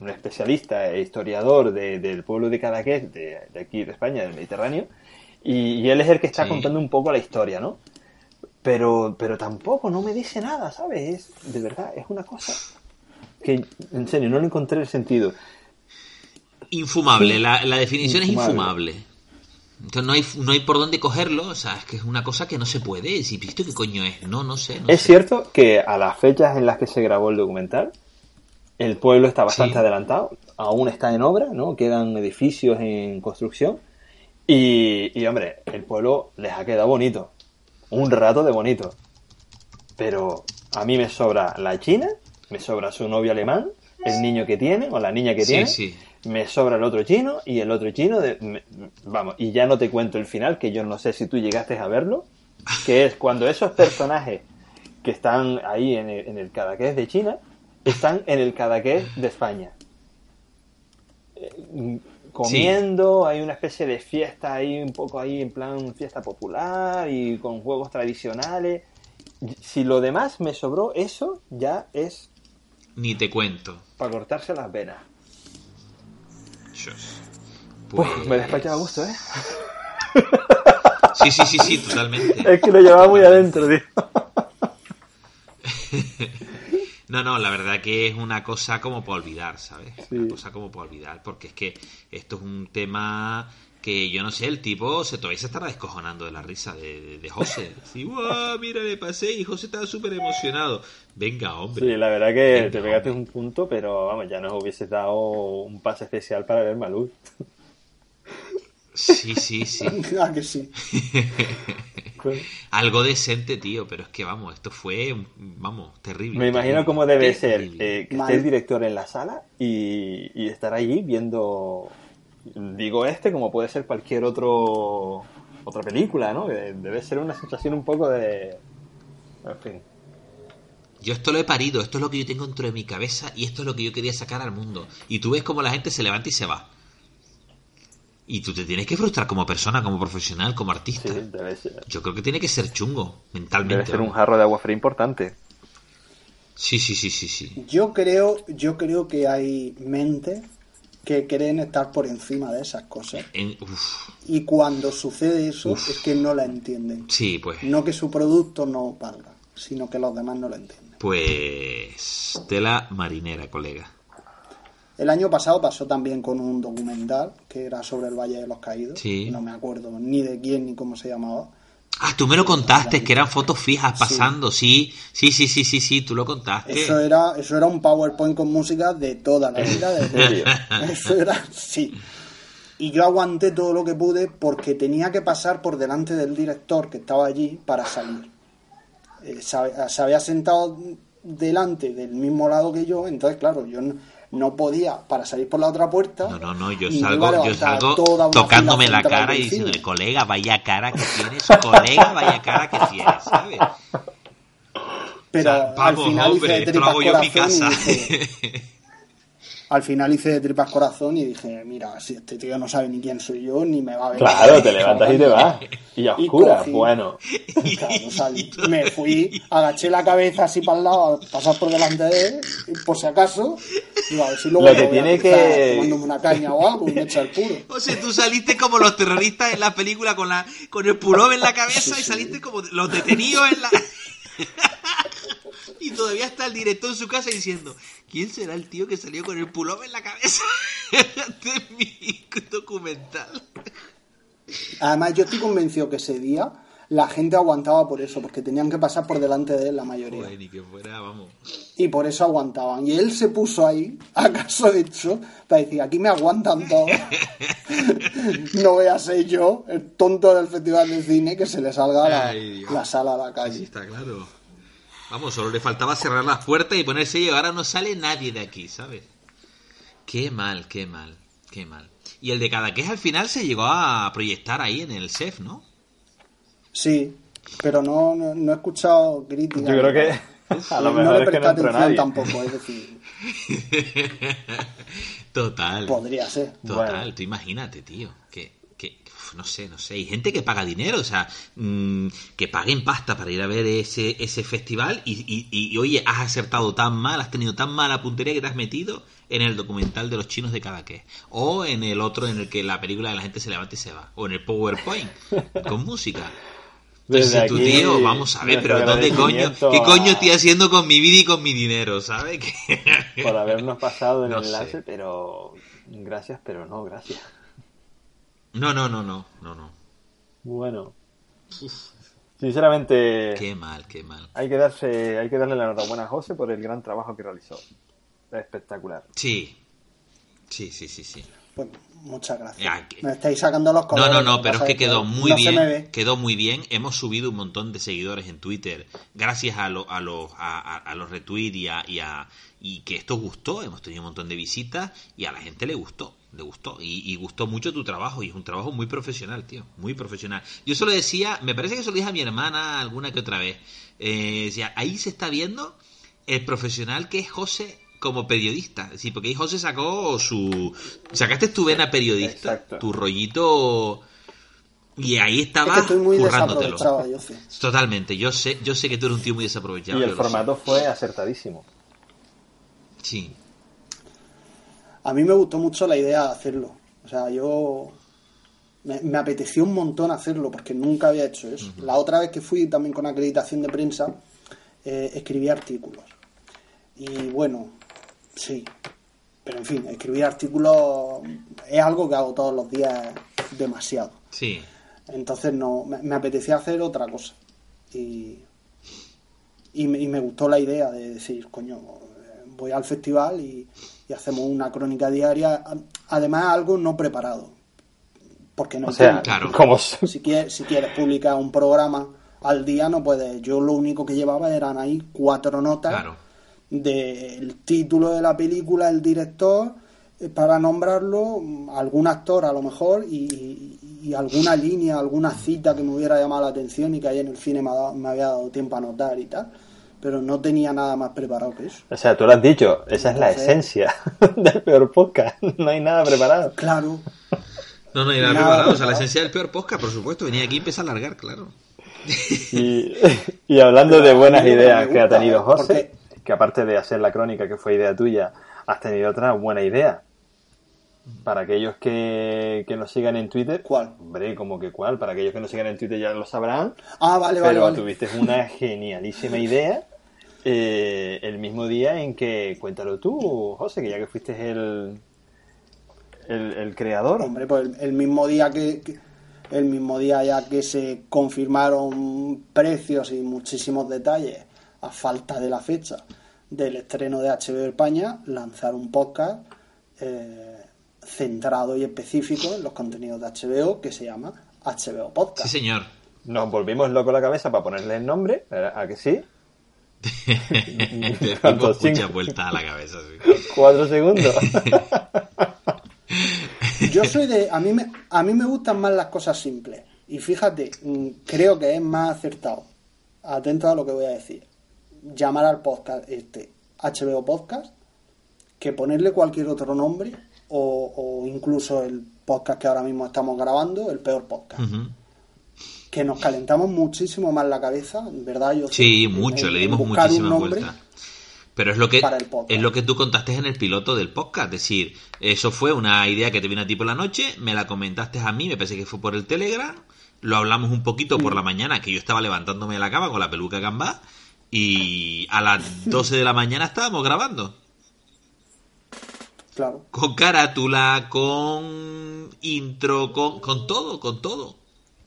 un especialista e historiador de, del pueblo de Cadaqués, de, de, aquí de España, del Mediterráneo, y, y, él es el que está sí. contando un poco la historia, ¿no? Pero, pero tampoco, no me dice nada, ¿sabes? Es, de verdad, es una cosa que, en serio, no le encontré el sentido. Infumable, la, la definición infumable. es infumable. Entonces no hay, no hay por dónde cogerlo, o sea, es que es una cosa que no se puede. Si visto qué coño es, no, no sé. No es sé. cierto que a las fechas en las que se grabó el documental, el pueblo está bastante sí. adelantado, aún está en obra, ¿no? Quedan edificios en construcción. Y, y, hombre, el pueblo les ha quedado bonito. Un rato de bonito. Pero a mí me sobra la China, me sobra su novio alemán, el niño que tiene, o la niña que sí, tiene. Sí me sobra el otro chino y el otro chino de, me, vamos y ya no te cuento el final que yo no sé si tú llegaste a verlo que es cuando esos personajes que están ahí en el, en el Cadaqués de China están en el Cadaqués de España eh, comiendo sí. hay una especie de fiesta ahí un poco ahí en plan fiesta popular y con juegos tradicionales si lo demás me sobró eso ya es ni te cuento para cortarse las venas pues... Uf, me despacha a gusto, ¿eh? Sí, sí, sí, sí, totalmente. Es que lo llevaba muy adentro, tío. No, no, la verdad que es una cosa como para olvidar, ¿sabes? Sí. Una cosa como para olvidar, porque es que esto es un tema que yo no sé, el tipo se todavía se estará descojonando de la risa de, de, de José. Sí, wow, mira, le pasé y José estaba súper emocionado. Venga, hombre. Sí, la verdad que Venga, te pegaste hombre. un punto, pero vamos, ya nos hubieses dado un pase especial para ver Maluz. Sí, sí, sí. ah, que sí. Algo decente, tío, pero es que vamos, esto fue, vamos, terrible. Me imagino terrible, cómo debe ser eh, que esté el director en la sala y, y estar allí viendo digo este como puede ser cualquier otro otra película, ¿no? Debe ser una sensación un poco de... En fin. Yo esto lo he parido, esto es lo que yo tengo dentro de mi cabeza y esto es lo que yo quería sacar al mundo. Y tú ves como la gente se levanta y se va. Y tú te tienes que frustrar como persona, como profesional, como artista. Sí, debe ser. Yo creo que tiene que ser chungo, mentalmente. Debe ser un jarro de agua fría importante. Sí, sí, sí, sí, sí. Yo creo, yo creo que hay mente que creen estar por encima de esas cosas. En, y cuando sucede eso uf. es que no la entienden. Sí, pues. No que su producto no valga, sino que los demás no lo entienden. Pues tela marinera, colega. El año pasado pasó también con un documental que era sobre el Valle de los Caídos. Sí. No me acuerdo ni de quién ni cómo se llamaba. Ah, tú me lo contaste, que eran fotos fijas pasando, sí. sí, sí, sí, sí, sí, tú lo contaste. Eso era, eso era un PowerPoint con música de toda la vida. De eso era, sí. Y yo aguanté todo lo que pude porque tenía que pasar por delante del director que estaba allí para salir. Eh, se, se había sentado delante del mismo lado que yo, entonces claro, yo no, no podía para salir por la otra puerta. No, no, no, yo salgo, yo salgo tocándome la cara y diciéndole, colega, vaya cara que tienes, colega, vaya cara que tienes, ¿sabes? Pero o sea, vamos, al final hombre, esto lo hago yo en mi casa. al final hice de tripas corazón y dije, mira, si este tío no sabe ni quién soy yo, ni me va a ver. Claro, te levantas y te vas. Y a Y oscuras, bueno. Claro, salí. me fui, agaché la cabeza así para el lado, pasar por delante de él, y por si acaso, digo, a ver si luego Lo me que tiene que- tomándome una caña o algo y me echa el puro. O sea, tú saliste como los terroristas en la película con la con el pullover en la cabeza y saliste como los detenidos en la... todavía está el director en su casa diciendo, ¿quién será el tío que salió con el pullover en la cabeza de mi documental? Además, yo estoy convencido que ese día la gente aguantaba por eso, porque tenían que pasar por delante de él la mayoría. Joder, ni que fuera, vamos. Y por eso aguantaban. Y él se puso ahí, acaso hecho, para decir, aquí me aguantan todos. no voy a ser yo, el tonto del festival de cine, que se le salga la, Ay, la sala a la Sí, calle. está claro. Vamos, solo le faltaba cerrar las puertas y ponerse y ahora no sale nadie de aquí, ¿sabes? Qué mal, qué mal, qué mal. Y el de Cadaqués al final se llegó a proyectar ahí en el CEF, ¿no? Sí, pero no, no, no he escuchado críticas. Yo creo que a lo no mejor le es que no entró atención nadie. tampoco, es decir, Total. podría ser. Total, Bueno. tú imagínate, tío, que, no sé, no sé, hay gente que paga dinero, o sea, mm, que paguen pasta para ir a ver ese, ese festival y, y, y, oye, has acertado tan mal, has tenido tan mala puntería que te has metido en el documental de los chinos de Cadaqués, o en el otro en el que la película de la gente se levanta y se va, o en el PowerPoint, con música. Entonces, Desde tu aquí, tío, vamos a ver, pero ¿dónde coño? ¿Qué coño estoy haciendo con mi vida y con mi dinero, ¿sabes? Que- Por habernos pasado el No enlace, sé. pero gracias, pero no, gracias. No, no, no, no, no, no. Bueno, sinceramente, Qué mal, qué mal. hay que darse, hay que darle la enhorabuena a José por el gran trabajo que realizó. Espectacular. Sí, sí, sí, sí, sí. Pues muchas gracias. Ya, que- Me estáis sacando los No, colores. no, no, que pero es que quedó muy no bien, quedó muy bien. Hemos subido un montón de seguidores en Twitter gracias a, lo- a los a, a- a los retweets y a, y a- y que esto gustó. Hemos tenido un montón de visitas y a la gente le gustó, le gustó y, y gustó mucho tu trabajo y es un trabajo muy profesional, tío, muy profesional. Yo solo decía, me parece que se lo dije a mi hermana alguna que otra vez. Eh, decía, ahí se está viendo el profesional que es José como periodista. Sí, porque ahí José sacó su... Sacaste tu vena periodista, Exacto. tu rollito... Y ahí Es estaba que muy currándotelo. desaprovechado, yo sé. Totalmente, yo sé, yo sé que tú eres un tío muy desaprovechado. y el formato fue acertadísimo. Sí, A mí me gustó mucho la idea de hacerlo. O sea, yo. Me, me apeteció un montón hacerlo porque nunca había hecho eso. La otra vez que fui también con acreditación de prensa, eh, escribí artículos. Y bueno, sí. Pero en fin, escribir artículos es algo que hago todos los días demasiado. sí. Entonces no, me, me apetecía hacer otra cosa. Y, y, me, y me gustó la idea de decir, coño, eh, voy al festival y, y hacemos una crónica diaria. Además, algo no preparado. Porque no O sea. Claro. como si quieres, si quieres publicar un programa al día, no puedes. Yo lo único que llevaba eran ahí cuatro notas Claro. del título de la película, el director, eh, para nombrarlo, mm, algún actor a lo mejor, y, alguna línea, alguna cita que me hubiera llamado la atención y que ahí en el cine me, ha dado- me había dado tiempo a notar y tal. Pero no tenía nada más preparado que eso. O sea, tú lo has dicho, esa es la Entonces- esencia del peor podcast. No hay nada preparado. Claro, No, no, y la Nada, preparado. O sea, la esencia del peor podcast, por supuesto. Venía aquí y empezó a largar, claro. Y, y hablando de buenas ideas que ha tenido ¿eh? José, que aparte de hacer la crónica que fue idea tuya, has tenido otra buena idea. Para aquellos que, que nos sigan en Twitter. ¿Cuál? Hombre, como que cuál. Para aquellos que nos sigan en Twitter ya lo sabrán. Ah, vale, vale, pero vale. tuviste una genialísima idea eh, el mismo día en que, cuéntalo tú, José, que ya que fuiste el, el, el creador. Hombre, pues el, el mismo día que, que- el mismo día ya que se confirmaron precios y muchísimos detalles a falta de la fecha del estreno de HBO España, lanzar un podcast eh, centrado y específico en los contenidos de HBO que se llama HBO Podcast. Sí, señor. Nos volvimos loco la cabeza para ponerle el nombre, ¿a que sí? Te ¿Cuánto? dimos muchas vueltas a la cabeza, sí. Cuatro segundos. Yo soy de. A mí, me, a mí me gustan más las cosas simples. Y fíjate, mm, creo que es más acertado. Atento a lo que voy a decir. Llamar al podcast este HBO Podcast que ponerle cualquier otro nombre o, o incluso el podcast que ahora mismo estamos grabando, el peor podcast. Ujú. Que nos calentamos muchísimo más la cabeza, ¿verdad? Yo Sí, en- mucho, en le dimos nombre. vueltas. Pero es lo que es lo que tú contaste en el piloto del podcast, es decir, eso fue una idea que te vino a ti por la noche, me la comentaste a mí, me parece que fue por el Telegram, lo hablamos un poquito Mm. por la mañana, que yo estaba levantándome de la cama con la peluca gambá y a las 12 de la mañana estábamos grabando. Claro. Con carátula, con intro, con, con todo, con todo.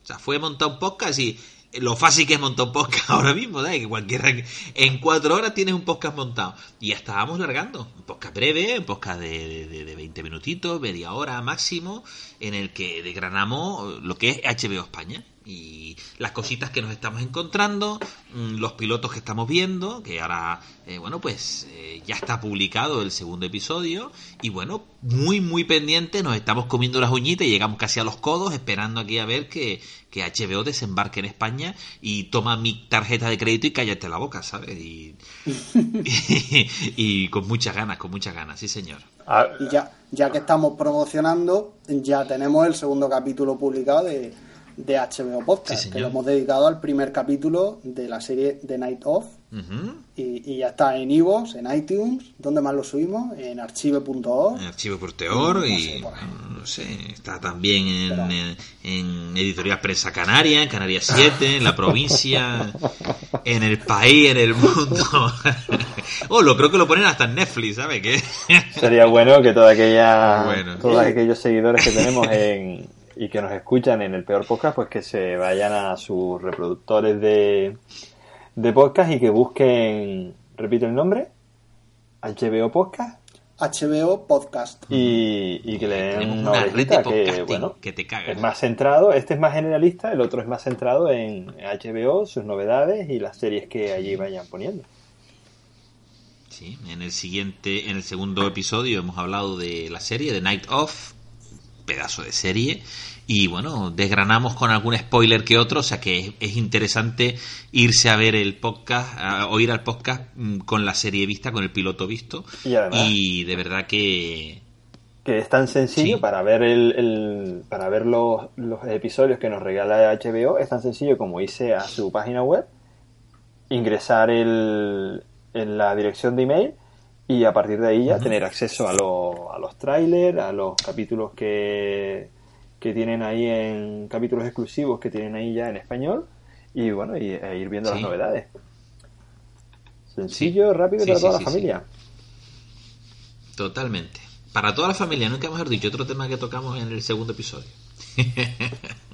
Sea, fue montar un podcast y lo fácil que es montar un podcast ahora mismo, ¿sabes? Que cualquiera, en cuatro horas tienes un podcast montado. Y ya estábamos largando. Un podcast breve, un podcast de, de- de 20 minutitos, media hora máximo, en el que desgranamos lo que es HBO España. Y las cositas que nos estamos encontrando, mm, los pilotos que estamos viendo, que ahora, eh, bueno, pues eh, ya está publicado el segundo episodio. Y bueno, muy, muy pendiente, nos estamos comiendo las uñitas y llegamos casi a los codos, esperando aquí a ver que, que HBO desembarque en España y toma mi tarjeta de crédito y cállate la boca, ¿sabes? Y, y, y con muchas ganas, con muchas ganas, sí señor. Y ya, ya que estamos promocionando, ya tenemos el segundo capítulo publicado de, de HBO Podcast, Sí, que lo hemos dedicado al primer capítulo de la serie The Night Of. Ujú. Y, y ya está en iVoox, en iTunes, ¿dónde más lo subimos? En archive.org. En Archivo Porteor No y sé, no sé, está también en, Pero- en, en Editorial Prensa Canaria, en Canarias 7, en la provincia, en el país, en el mundo. oh, lo creo que lo ponen hasta en Netflix, ¿sabes qué? Sería bueno que toda aquella, Bueno. todos aquellos seguidores que tenemos en, y que nos escuchan en el peor podcast, pues que se vayan a sus reproductores de, de podcast y que busquen, repito el nombre, HBO Podcast HBO Podcast. y, y que le den una una red de orejita que, bueno, que te cagas. es más centrado, este es más generalista, el otro es más centrado en HBO, sus novedades y las series que allí vayan poniendo. Sí, en el siguiente, en el segundo episodio hemos hablado de la serie de Night Of, pedazo de serie, y bueno, desgranamos con algún spoiler que otro, o sea que es, es interesante irse a ver el podcast, a oír al podcast mm, con la serie vista, con el piloto visto, Y además- y de verdad que que es tan sencillo Sí. para ver el, el- para ver los, los episodios que nos regala HBO es tan sencillo como irse a su página web ingresar el, en la dirección de email y a partir de ahí ya tener acceso a, lo- a los trailers a los capítulos que, que tienen ahí en capítulos exclusivos que tienen ahí ya en español y bueno y, e ir viendo Sí. las novedades sencillo rápido Sí, para toda la familia totalmente. Para toda la familia, nunca mejor dicho, otro tema que tocamos en el segundo episodio.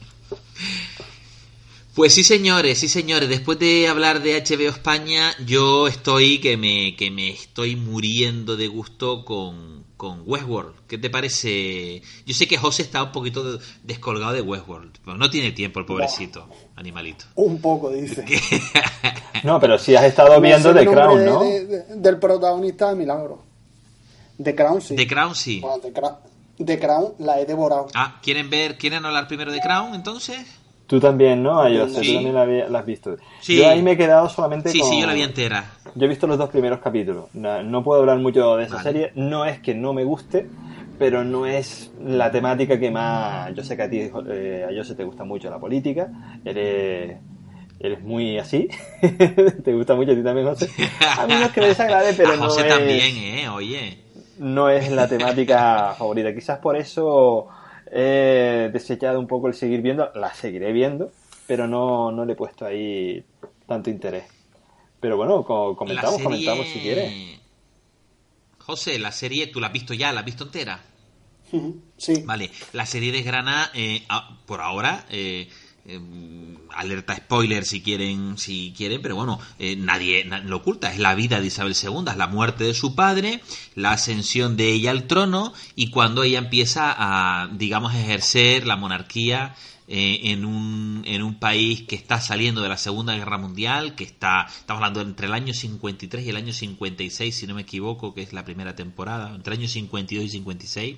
Pues sí, señores, sí, señores. Después de hablar de HBO España, yo estoy que me, que me estoy muriendo de gusto con, con Westworld. ¿Qué te parece? Yo sé que José está un poquito descolgado de Westworld. pero no tiene tiempo el pobrecito animalito. Un poco, dice. no pero si has estado viendo The Crown ¿no? de- de- del protagonista de Milagro. The Crown, sí. The Crown sí. Bueno, The Crown, The Crown la he devorado. Ah, ¿quieren ver, quieren hablar primero de Crown entonces? Tú también, ¿no? Ah, yo sé, Sí. tú también la, había- la has visto. Sí. Yo ahí me he quedado solamente Sí, con... sí, yo la vi entera. Yo he visto los dos primeros capítulos. No, no puedo hablar mucho de esa Vale. serie. No es que no me guste, pero no es la temática que más... Yo sé que a ti, eh, a Jose te gusta mucho la política. Eres, eres muy así. te gusta mucho a ti también, José. A mí no es que me desagrade, pero a no José es... también, ¿eh? Oye. no es la temática favorita. Quizás por eso he desechado un poco el seguir viendo. La seguiré viendo, pero no, no le he puesto ahí tanto interés. Pero bueno, co- comentamos, La serie- comentamos si quieres. José, la serie, ¿tú la has visto ya? ¿La has visto entera? Sí. Vale, la serie desgrana, eh, a- por ahora, eh, eh, alerta spoiler si quieren, si quieren, pero bueno, eh, nadie na- lo oculta. Es la vida de Isabel II, es la muerte de su padre, la ascensión de ella al trono y cuando ella empieza a, digamos, ejercer la monarquía eh, en, un, en un país que está saliendo de la Segunda Guerra Mundial, que está, estamos hablando entre el año 53 y el año 56, si no me equivoco, que es la primera temporada, entre el año 52 y 56.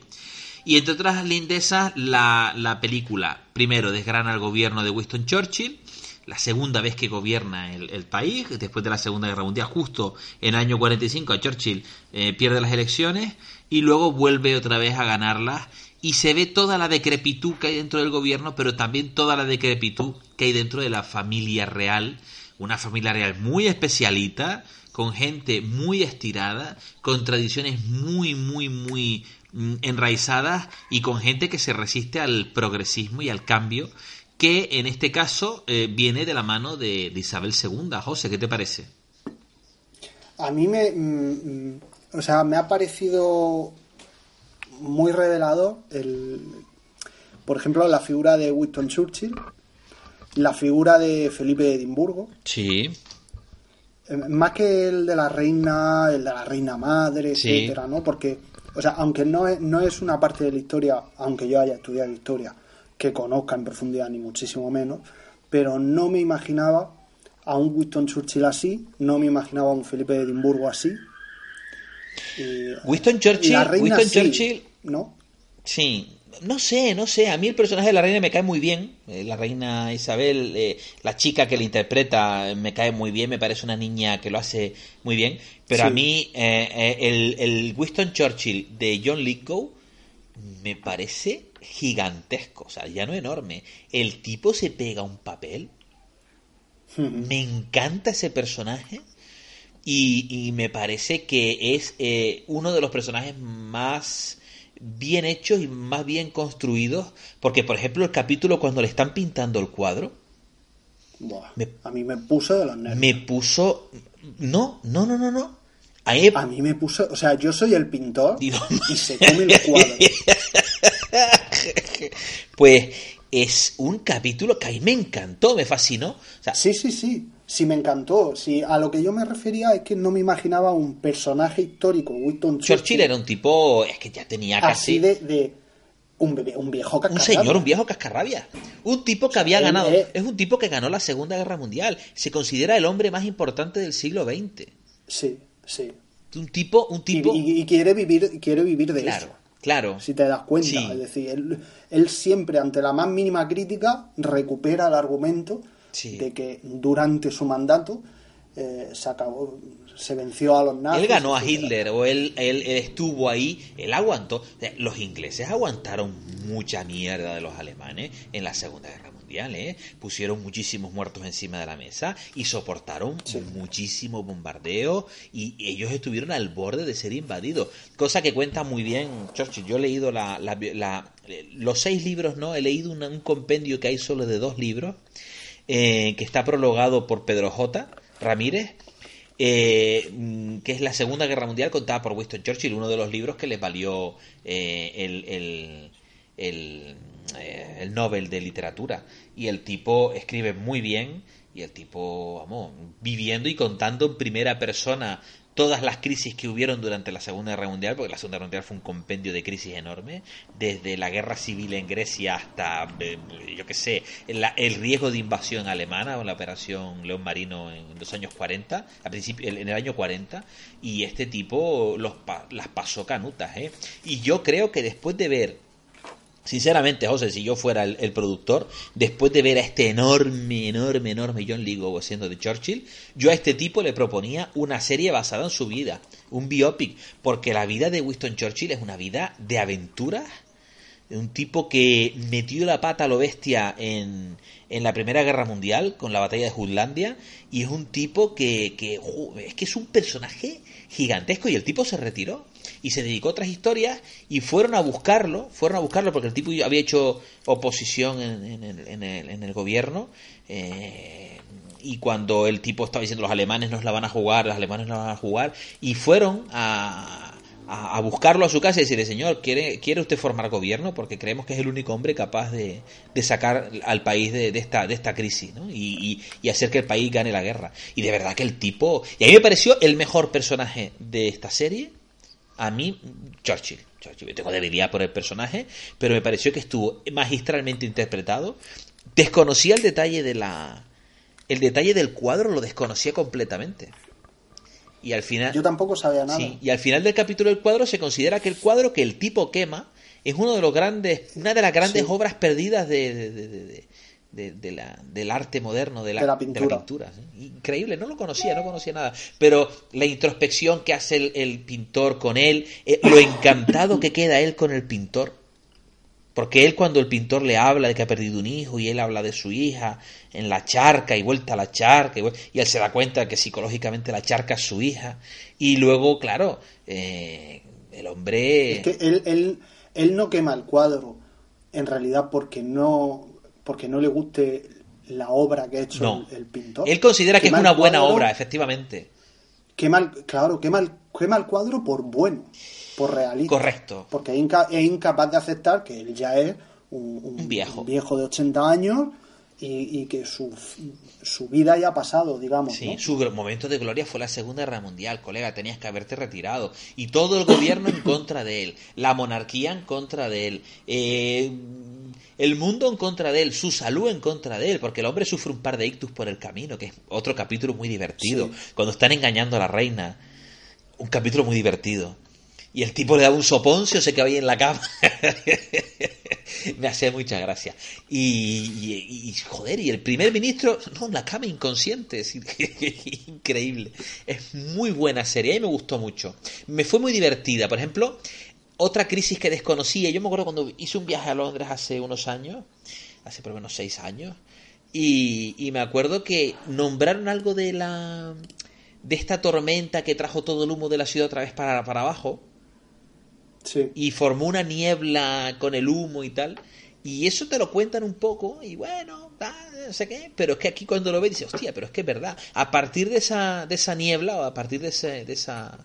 Y entre otras lindezas, la, la película, primero, desgrana el gobierno de Winston Churchill, la segunda vez que gobierna el, país, después de la Segunda Guerra Mundial, justo en el año 45 Churchill eh, pierde las elecciones y luego vuelve otra vez a ganarlas y se ve toda la decrepitud que hay dentro del gobierno, pero también toda la decrepitud que hay dentro de la familia real, una familia real muy especialita, con gente muy estirada, con tradiciones muy, muy, muy enraizadas y con gente que se resiste al progresismo y al cambio, que en este caso eh, viene de la mano de, Isabel II. José, ¿qué te parece? A mí me, mm, mm, o sea, me ha parecido muy revelado el, por ejemplo, la figura de Winston Churchill, la figura de Felipe de Edimburgo. Sí. Eh, más que el de la reina, el de la reina madre, etcétera, ¿no? Porque, o sea, aunque no es, no es una parte de la historia, aunque yo haya estudiado historia, que conozca en profundidad, ni muchísimo menos, pero no me imaginaba a un Winston Churchill así, no me imaginaba a un Felipe de Edimburgo así, Winston Churchill, Winston Churchill, ¿no? Sí, no sé, no sé. A mí el personaje de la reina me cae muy bien. Eh, la reina Isabel, eh, la chica que la interpreta, me cae muy bien. Me parece una niña que lo hace muy bien. Pero a mí, eh, el, el, Winston Churchill de John Lithgow me parece gigantesco. O sea, ya no enorme. El tipo se pega un papel. me encanta ese personaje. Y, me parece que es eh, uno de los personajes más bien hechos y más bien construidos, porque por ejemplo el capítulo cuando le están pintando el cuadro, a mí me puso de los nervios. Me puso... No, no, no, no, no. A mí, me puso... O sea, yo soy el pintor y se come el cuadro. pues es un capítulo que a mí me encantó, me fascinó. sí, sí, sí sí me encantó. Sí, a lo que yo me refería es que no me imaginaba un personaje histórico, Winston Churchill. Churchill era un tipo, es que ya tenía casi... Así de, un, bebé, un viejo cascarrabia. Un señor, un viejo cascarrabia. Un tipo que había ganado. Es un tipo que ganó la Segunda Guerra Mundial. Se considera el hombre más importante del siglo XX. Sí, sí. Un tipo, un tipo. Y, quiere vivir, quiere vivir de claro, eso. Claro. Si te das cuenta. Es decir, él, él, siempre, ante la más mínima crítica, recupera el argumento de que durante su mandato eh, se acabó, se venció a los nazis. Él ganó a Hitler o él, él, estuvo ahí, él aguantó. Los ingleses aguantaron mucha mierda de los alemanes en la Segunda Guerra Mundial, ¿eh? pusieron muchísimos muertos encima de la mesa y soportaron muchísimo bombardeo y ellos estuvieron al borde de ser invadidos. Cosa que cuenta muy bien Churchill. Yo he leído la, los seis libros, ¿no? He leído un compendio que hay solo de dos libros eh, que está prologado por Pedro J. Ramírez, eh, mm, que es la Segunda Guerra Mundial contada por Winston Churchill, uno de los libros que les valió eh, el, el, el, el, Nobel de Literatura. Y el tipo escribe muy bien y el tipo, vamos, viviendo y contando en primera persona todas las crisis que hubieron durante la Segunda Guerra Mundial, porque la Segunda Guerra Mundial fue un compendio de crisis enorme, desde la guerra civil en Grecia hasta, eh, yo qué sé, el riesgo de invasión alemana, o la operación León Marino en los años 40, a en el año 40, y este tipo los, las pasó canutas. ¿eh? Y yo creo que después de ver Sinceramente, José, si yo fuera el, productor, después de ver a este enorme, enorme, enorme John Lithgow siendo de Churchill, yo a este tipo le proponía una serie basada en su vida, un biopic, porque la vida de Winston Churchill es una vida de aventuras, un tipo que metió la pata a lo bestia en, en la Primera Guerra Mundial, con la batalla de Jutlandia, y es un tipo que, que es que es un personaje gigantesco y el tipo se retiró y se dedicó a otras historias y fueron a buscarlo, fueron a buscarlo porque el tipo había hecho oposición en, el, gobierno eh, y cuando el tipo estaba diciendo los alemanes nos la van a jugar, los alemanes no la van a jugar y fueron a, a, buscarlo a su casa y decirle, señor, ¿quiere, ¿quiere usted formar gobierno? Porque creemos que es el único hombre capaz de, de sacar al país de, esta, de esta crisis ¿no? y, y, hacer que el país gane la guerra. Y de verdad que el tipo... Y a mí me pareció el mejor personaje de esta serie a mí, Churchill. Churchill. Tengo debilidad por el personaje, pero me pareció que estuvo magistralmente interpretado. Desconocía el detalle de la. El detalle del cuadro lo desconocía completamente. Y al final. Yo tampoco sabía nada. y al final del capítulo del cuadro se considera que el cuadro que el tipo quema es uno de los grandes, una de las grandes obras perdidas de, de, la, del arte moderno, de la, de la pintura. Increíble, no lo conocía, no conocía nada. Pero la introspección que hace el, pintor con él, eh, lo encantado que queda él con el pintor. Porque él cuando el pintor le habla de que ha perdido un hijo y él habla de su hija en la charca y vuelta a la charca y, él se da cuenta de que psicológicamente la charca es su hija y luego, claro, eh, el hombre... Es que él, él, él no quema el cuadro en realidad porque no porque no le guste la obra que ha hecho el, pintor. Él considera que es una buena obra, efectivamente. Quema claro, quema el, quema el cuadro por bueno, por realista. Correcto. Porque es, incapaz de aceptar que él ya es un, viejo. un viejo de 80 años y, que su, su, vida ya ha pasado, digamos. Sí, su momento de gloria fue la Segunda Guerra Mundial, colega, tenías que haberte retirado. Y todo el gobierno en contra de él, la monarquía en contra de él, eh, el mundo en contra de él, su salud en contra de él, porque el hombre sufre un par de ictus por el camino, que es otro capítulo muy divertido, cuando están engañando a la reina. Un capítulo muy divertido. Y el tipo le da un soponcio, se queda ahí en la cama. Me hace mucha gracia. Y, joder, y el primer ministro, no, en la cama inconsciente. Es increíble. Es muy buena serie, a mí me gustó mucho. Me fue muy divertida. Por ejemplo, otra crisis que desconocía. Yo me acuerdo cuando hice un viaje a Londres hace unos años, hace por lo menos seis años, y, me acuerdo que nombraron algo de la de esta tormenta que trajo todo el humo de la ciudad otra vez para, para abajo. Sí. Y formó una niebla con el humo y tal. Y eso te lo cuentan un poco, y bueno, no sé qué, pero es que aquí cuando lo ves dices, hostia, pero es que es verdad. A partir de esa, de esa niebla o a partir de, ese, de esa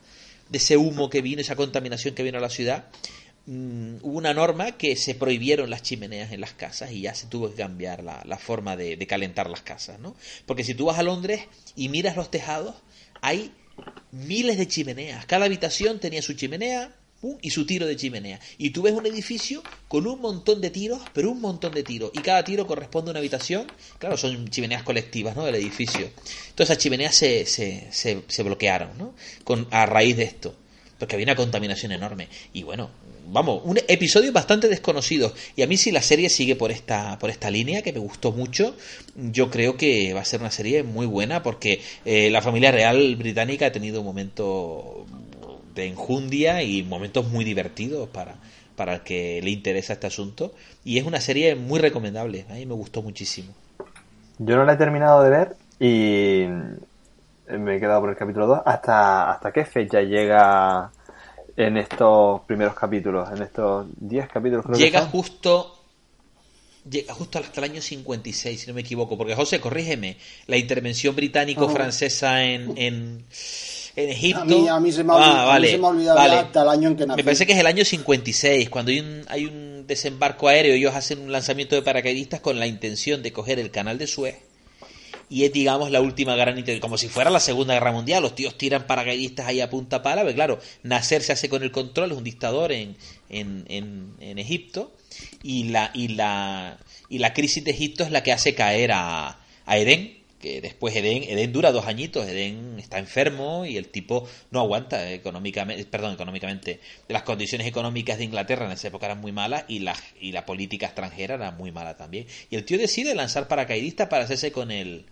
de ese humo que vino, esa contaminación que vino a la ciudad, mm, hubo una norma que se prohibieron las chimeneas en las casas y ya se tuvo que cambiar la, la forma de, de, calentar las casas, ¿no? Porque si tú vas a Londres y miras los tejados, hay miles de chimeneas. Cada habitación tenía su chimenea, y su tiro de chimenea. Y tú ves un edificio con un montón de tiros, pero un montón de tiros. Y cada tiro corresponde a una habitación. Claro, son chimeneas colectivas, ¿no? Del edificio. Entonces esas chimeneas se, se, se, bloquearon, ¿no? Con, a raíz de esto. Porque había una contaminación enorme. Y bueno, vamos, un episodio bastante desconocido. Y a mí si la serie sigue por esta, por esta línea, que me gustó mucho, yo creo que va a ser una serie muy buena porque eh, la familia real británica ha tenido un momento de enjundia y momentos muy divertidos para, para el que le interesa este asunto. Y es una serie muy recomendable, a mí me gustó muchísimo. Yo no la he terminado de ver y me he quedado por el capítulo 2. ¿Hasta, hasta qué fecha llega en estos primeros capítulos? En estos 10 capítulos Llega justo llega justo hasta el año 56, si no me equivoco, porque José, corrígeme, la intervención británico-francesa en, en, en Egipto. A mí, se me ha, olvidado hasta el año en que nací. Me parece que es el año 56, cuando hay un, hay un desembarco aéreo, ellos hacen un lanzamiento de paracaidistas con la intención de coger el canal de Suez. Y es, digamos, la última gran como si fuera la Segunda Guerra Mundial. Los tíos tiran paracaidistas ahí a punta pala. Pero claro, Nasser se hace con el control, es un dictador en, en, en, en Egipto. Y la, y, la, y la crisis de Egipto es la que hace caer a, a Edén, que después Eden, Eden dura dos añitos, Eden está enfermo y el tipo no aguanta económicamente, perdón, económicamente. Las condiciones económicas de Inglaterra en esa época eran muy malas y la, y la política extranjera era muy mala también. Y el tío decide lanzar paracaidistas para hacerse con el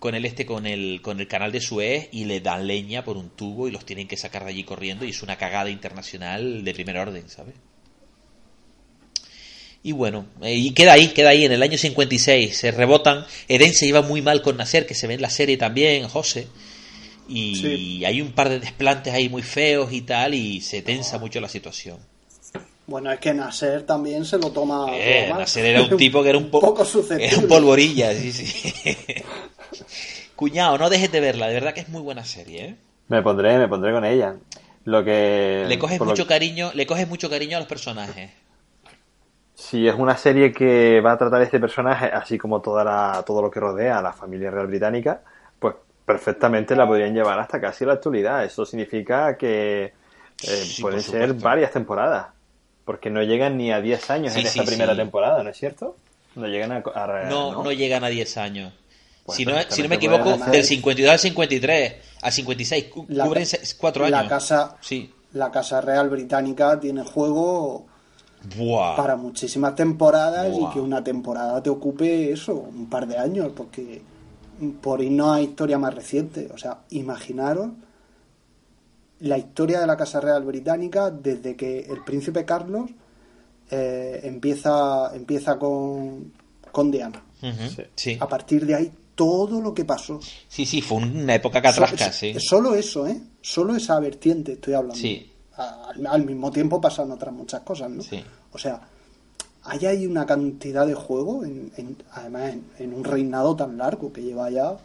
con el este con el con el canal de Suez y le dan leña por un tubo y los tienen que sacar de allí corriendo y es una cagada internacional de primer orden, ¿sabes? Y bueno, eh, y queda ahí, queda ahí, en el año 56 se rebotan. Eden se lleva muy mal con Nacer, que se ve en la serie también, José. Y hay un par de desplantes ahí muy feos y tal, y se tensa mucho la situación. Bueno, es que Nasser también se lo toma. Eh, Nasser era un tipo que era un, poco Era un polvorilla, sí, sí. Cuñado, no dejes de verla, de verdad que es muy buena serie, ¿eh? Me pondré, me pondré con ella. Lo que. Le coges mucho cariño, le coges mucho cariño a los personajes si es una serie que va a tratar este personaje, así como toda la, todo lo que rodea a la familia real británica, pues perfectamente la podrían llevar hasta casi la actualidad. Eso significa que eh, pueden ser varias temporadas, porque no llegan ni a 10 años en esta primera temporada, ¿no es cierto? No llegan a... no, no, llegan a 10 años. Pues si, no, si no me equivoco, del 52 al 53, al 56, cubren 4 años. La casa, sí. la casa real británica tiene juego Buah. para muchísimas temporadas Buah. y que una temporada te ocupe eso, un par de años, porque por irnos a historia más reciente, o sea, imaginaros la historia de la Casa Real Británica desde que el príncipe Carlos eh, empieza, empieza con, con Diana. Sí. A partir de ahí, todo lo que pasó. sí, sí, fue una época catrasca, So- sí. Solo eso, ¿eh? Solo esa vertiente estoy hablando. Sí. Al, al mismo tiempo pasan otras muchas cosas, ¿no? Sí. O sea, hay ahí una cantidad de juego, en, en- además en, en un reinado tan largo que lleva ya...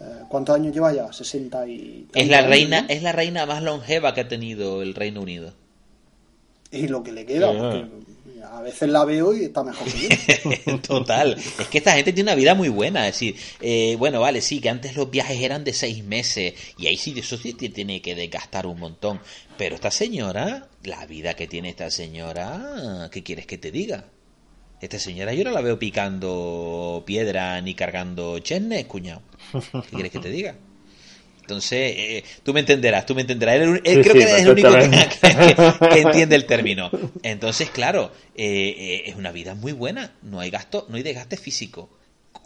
eh, ¿Cuántos años lleva ya? 60 y... Es la reina, es la reina más longeva que ha tenido el Reino Unido. Y lo que le queda, Sí. porque a veces la veo y está mejor que yo. Total. Es que esta gente tiene una vida muy buena. Es decir, eh, bueno, vale, sí, que antes los viajes eran de seis meses. Y ahí sí, eso sí tiene que desgastar un montón. Pero esta señora, la vida que tiene esta señora, ¿qué quieres que te diga? Esta señora yo no la veo picando piedra ni cargando chesnes, cuñado. ¿Qué quieres que te diga? Entonces, eh, tú me entenderás, tú me entenderás. Él, él Sí, creo sí, que eres el único que, perfectamente. que- que entiende el término. Entonces, claro, eh, eh, es una vida muy buena. No hay gasto, no hay desgaste físico.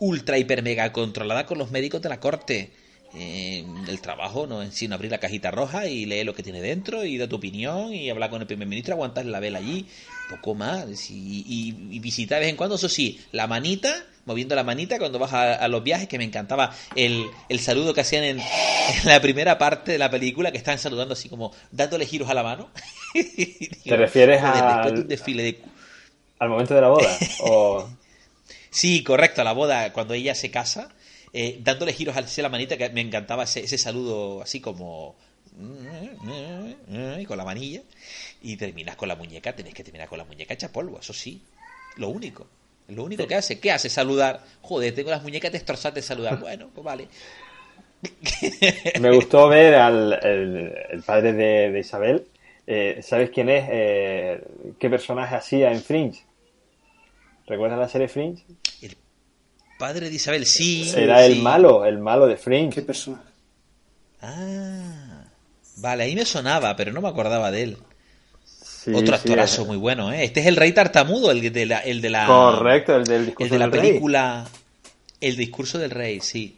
Ultra, hiper, mega controlada con los médicos de la corte. Eh, el trabajo no es sino abrir la cajita roja y leer lo que tiene dentro y dar tu opinión y hablar con el primer ministro, aguantar la vela allí, poco más. Y, y- y visitar de vez en cuando, eso sí, la manita, moviendo la manita cuando vas a, a los viajes, que me encantaba el, el saludo que hacían en, en la primera parte de la película, que están saludando así como dándole giros a la mano. ¿Te refieres Joder, después de un desfile de ¿Al momento de la boda? O... Sí, correcto, a la boda, cuando ella se casa, eh, dándole giros hacia la manita, que me encantaba ese, ese saludo así como... y con la manilla, y terminas con la muñeca, tenés que terminar con la muñeca hecha polvo, eso sí, lo único. Lo único que hace, ¿qué hace? Saludar. Joder, tengo las muñecas destrozadas de saludar. Bueno, pues vale. Me gustó ver al el, el padre de, de Isabel. Eh, ¿Sabes quién es? Eh, ¿Qué personaje hacía en Fringe? ¿Recuerdas la serie Fringe? Padre de Isabel, sí. Era el malo, el malo de Fringe. ¿Qué personaje? Ah, vale, ahí me sonaba, pero no me acordaba de él. Sí, Otro actorazo es- muy bueno, ¿eh? Este es el rey tartamudo, el de la, el de la, Correcto, el del el discurso de la del rey. película El discurso del rey, sí.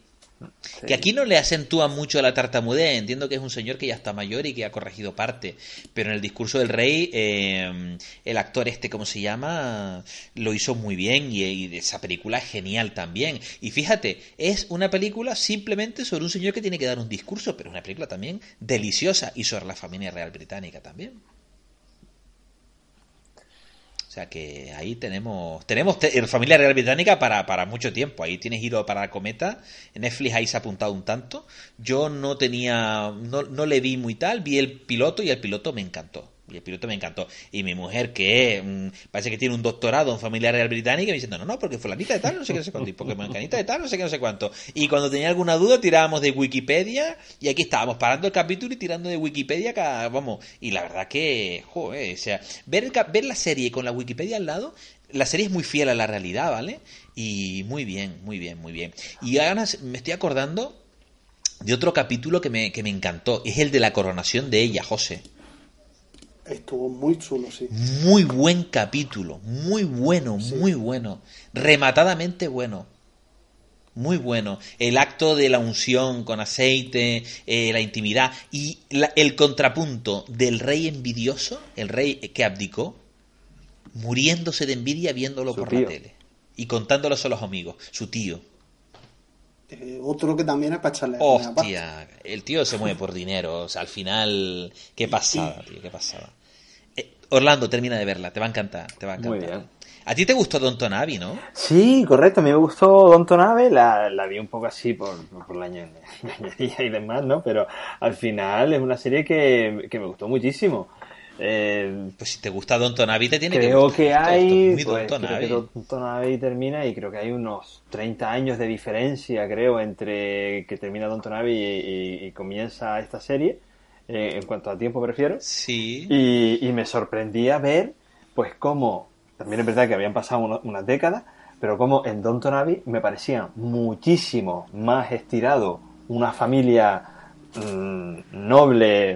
Que aquí no le acentúan mucho la tartamudez, entiendo que es un señor que ya está mayor y que ha corregido parte, pero en el discurso del rey, eh, el actor este, ¿cómo se llama? Lo hizo muy bien y, y esa película es genial también. Y fíjate, es una película simplemente sobre un señor que tiene que dar un discurso, pero es una película también deliciosa y sobre la familia real británica también. O sea que ahí tenemos tenemos te- familia real británica para, para mucho tiempo. Ahí tienes ido para la cometa. En Netflix ahí se ha apuntado un tanto. Yo no tenía, no, no le vi muy tal. Vi el piloto y el piloto me encantó. Y el piloto me encantó. Y mi mujer, que mm, parece que tiene un doctorado en familia real británica, me diciendo, no, no, porque fulanita de tal, no sé qué, no sé cuánto. Y porque de tal, no sé qué, no sé cuánto. Y cuando tenía alguna duda, tirábamos de Wikipedia. Y aquí estábamos parando el capítulo y tirando de Wikipedia, vamos. Y la verdad que, joder, o sea, ver, el ver la serie con la Wikipedia al lado, la serie es muy fiel a la realidad, ¿vale? Y muy bien, muy bien, muy bien. Y ahora me estoy acordando de otro capítulo que me, que me encantó. Es el de la coronación de ella, José. Estuvo muy chulo, sí. Muy buen capítulo, muy bueno, muy bueno, rematadamente bueno. Muy bueno. El acto de la unción con aceite, eh, la intimidad y la- el contrapunto del rey envidioso, el rey que abdicó, muriéndose de envidia viéndolo Su por tío. la tele y contándolo a los amigos, su tío. Eh, otro que también es para echarle. Hostia, el tío se mueve por dinero. O sea, al final, qué pasada, tío, qué pasada. Orlando, termina de verla, te va a encantar, te va a encantar. Muy bien. A ti te gustó Don Tonavi, ¿no? Sí, correcto. A mí me gustó Don Tonave. La, la vi un poco así por, por la ñañería y demás, ¿no? Pero al final es una serie que, que me gustó muchísimo. Eh, Pues si te gusta Don Tonavi, te tiene que creo que esto, esto es hay, pues, creo que Don Tonavi termina y creo que hay unos 30 años de diferencia, creo, entre que termina Don Tonavi y, y- y comienza esta serie, eh, en cuanto a tiempo prefiero. Sí. Y, y me sorprendía ver, pues, cómo, también es verdad que habían pasado unas décadas, pero como en Don Tonavi me parecía muchísimo más estirado una familia mm, noble,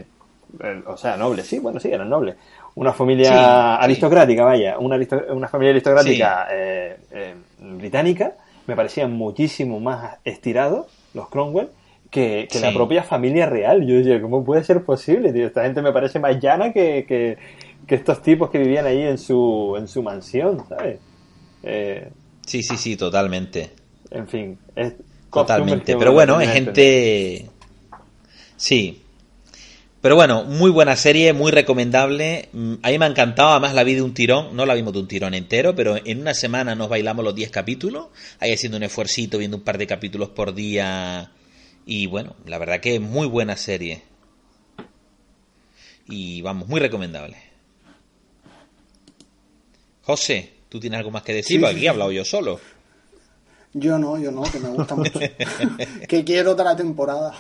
eh, o sea, noble, sí, bueno, sí, eran nobles, una familia Sí, sí. aristocrática, vaya, una, una familia aristocrática eh, eh, británica, me parecían muchísimo más estirados los Cromwell que, que la propia familia real. Yo decía, ¿cómo puede ser posible? tío? Esta gente me parece más llana que, que, que estos tipos que vivían ahí en su, en su mansión, ¿sabes? Eh, Sí, sí, sí, totalmente. en fin, es Totalmente. Pero bueno, no es gente. Sí. Pero bueno, muy buena serie, muy recomendable. Mm, A mí me ha encantado, además la vi de un tirón, no la vimos de un tirón entero, pero en una semana nos bailamos los 10 capítulos, ahí haciendo un esfuercito, viendo un par de capítulos por día. Y bueno, la verdad que es muy buena serie. Y vamos, muy recomendable. José, ¿tú tienes algo más que decir? Sí, aquí sí. he hablado yo solo. Yo no, yo no, que me gusta mucho. que quiero otra temporada.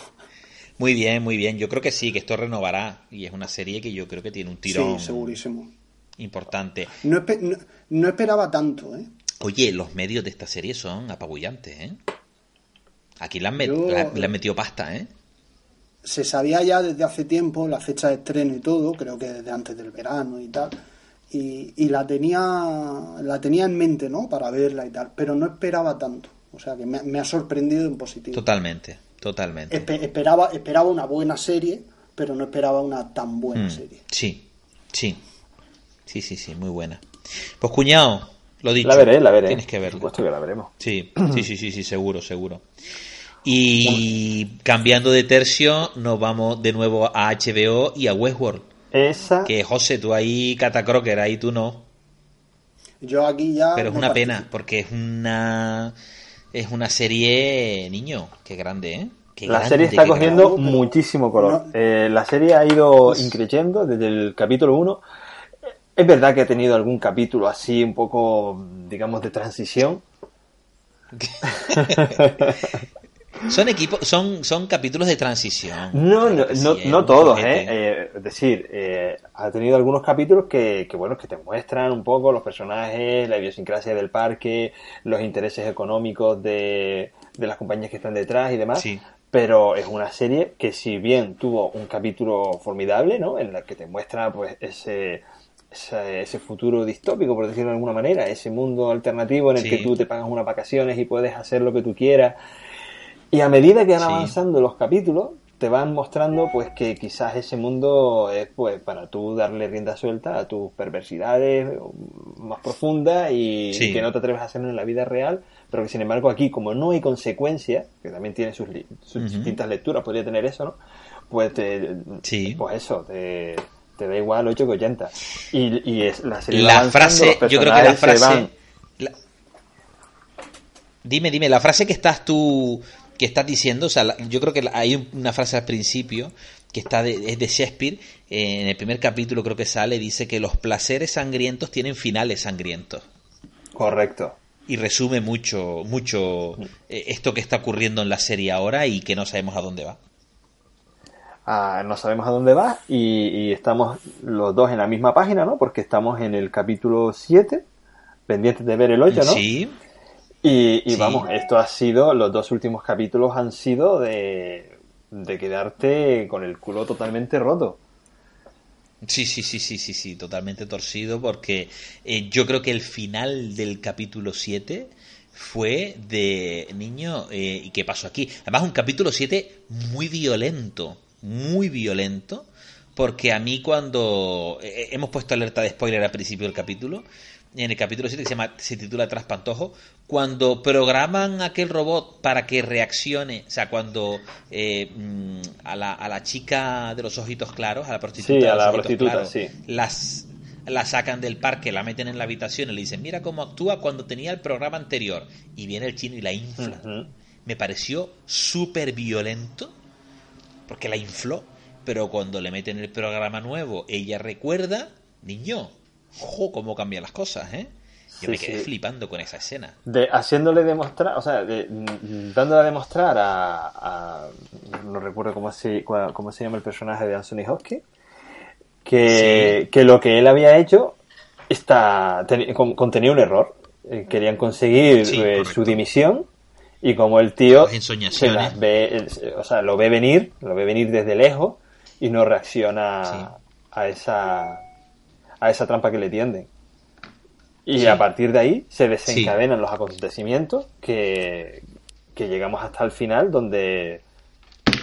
Muy bien, muy bien. Yo creo que sí, que esto renovará. Y es una serie que yo creo que tiene un tirón Sí, segurísimo. importante. No, no- no esperaba tanto, ¿eh? Oye, los medios de esta serie son apabullantes, ¿eh? Aquí le han, met- Yo- la- le han metido pasta, ¿eh? Se sabía ya desde hace tiempo la fecha de estreno y todo, creo que desde antes del verano y tal. Y, y la tenía la tenía en mente, ¿no? Para verla y tal, pero no esperaba tanto. O sea que me, me ha sorprendido en positivo. Totalmente, totalmente. Espe- esperaba, esperaba una buena serie, pero no esperaba una tan buena Mm, serie. sí, sí. Sí, sí, sí, muy buena. Pues cuñado, lo dicho. La veré, la veré. Tienes que Por verla. supuesto que la veremos. Sí, sí, sí, sí, sí, seguro, seguro. Y cambiando de tercio, nos vamos de nuevo a HBO y a Westworld. Esa, Que José, tú ahí Catacroker, ahí tú no. Yo aquí ya. Pero es una pena, porque es una es una serie, niño, qué grande, ¿eh? Qué la grande, serie está cogiendo grande. Muchísimo color. no- Eh, la serie ha ido Pues- increyendo desde el capítulo 1. Es verdad que ha tenido algún capítulo así un poco, digamos, de transición. Son equipos, son, son capítulos de transición. No, no, no, no todos. ¿eh? Eh, Es decir, eh, ha tenido algunos capítulos que, que, bueno, que te muestran un poco los personajes, la idiosincrasia del parque, los intereses económicos de, de las compañías que están detrás y demás. Sí. Pero es una serie que si bien tuvo un capítulo formidable, ¿no? En la que te muestra, pues, ese, ese, ese futuro distópico, por decirlo de alguna manera, ese mundo alternativo en el Sí. que tú te pagas unas vacaciones y puedes hacer lo que tú quieras. Y a medida que van Sí. avanzando los capítulos, te van mostrando pues que quizás ese mundo es pues para tú darle rienda suelta a tus perversidades más profundas y Sí. que no te atreves a hacerlo en la vida real, pero que sin embargo aquí como no hay consecuencias, que también tiene sus, sus Ujú. distintas lecturas, podría tener eso, ¿no? Pues te, Sí. pues eso, te, te da igual 8 que 80. Y, y es la serie La frase, los yo creo que la frase. van- la- Dime, dime, la frase que estás tú, que estás diciendo, o sea, la- yo creo que hay un- una frase al principio que está de, es de Shakespeare, eh, en el primer capítulo creo que sale, dice que los placeres sangrientos tienen finales sangrientos. Correcto. Y resume mucho, mucho eh, esto que está ocurriendo en la serie ahora y que no sabemos a dónde va. No sabemos a dónde va y, y estamos los dos en la misma página, ¿no? Porque estamos en el capítulo 7, pendientes de ver el 8, ¿no? Sí, Y, y Sí. vamos, esto ha sido, los dos últimos capítulos han sido de, de quedarte con el culo totalmente roto. Sí, sí, sí, sí, sí, sí, totalmente torcido porque eh, yo creo que el final del capítulo 7 fue de niño, eh, ¿y qué pasó aquí? Además un capítulo 7 muy violento, muy violento, porque a mí cuando eh, hemos puesto alerta de spoiler al principio del capítulo, en el capítulo 7 que se, llama, se titula Traspantojo, cuando programan aquel robot para que reaccione, o sea, cuando eh, mm, a, la, a la chica de los ojitos claros, a la prostituta, Sí, a los la prostituta, claros, sí. las la sacan del parque, la meten en la habitación y le dicen, mira cómo actúa cuando tenía el programa anterior. Y viene el chino y la infla. Me pareció súper violento, porque la infló, pero cuando le meten el programa nuevo, ella recuerda, niño, ojo, cómo cambian las cosas, ¿eh? Yo Sí, me quedé sí. flipando con esa escena. De, haciéndole demostrar, o sea, de- mm, dándole a demostrar a, a- no recuerdo cómo se, cómo se llama el personaje de Anthony Hopkins, que, Sí. que lo que él había hecho está, con- contenía un error. Eh, Querían conseguir eh, su dimisión y como el tío Las se las ve, eh, o sea, lo ve venir, lo ve venir desde lejos y no reacciona Sí. a esa a esa trampa que le tienden. Y Sí. a partir de ahí se desencadenan los acontecimientos que, que llegamos hasta el final donde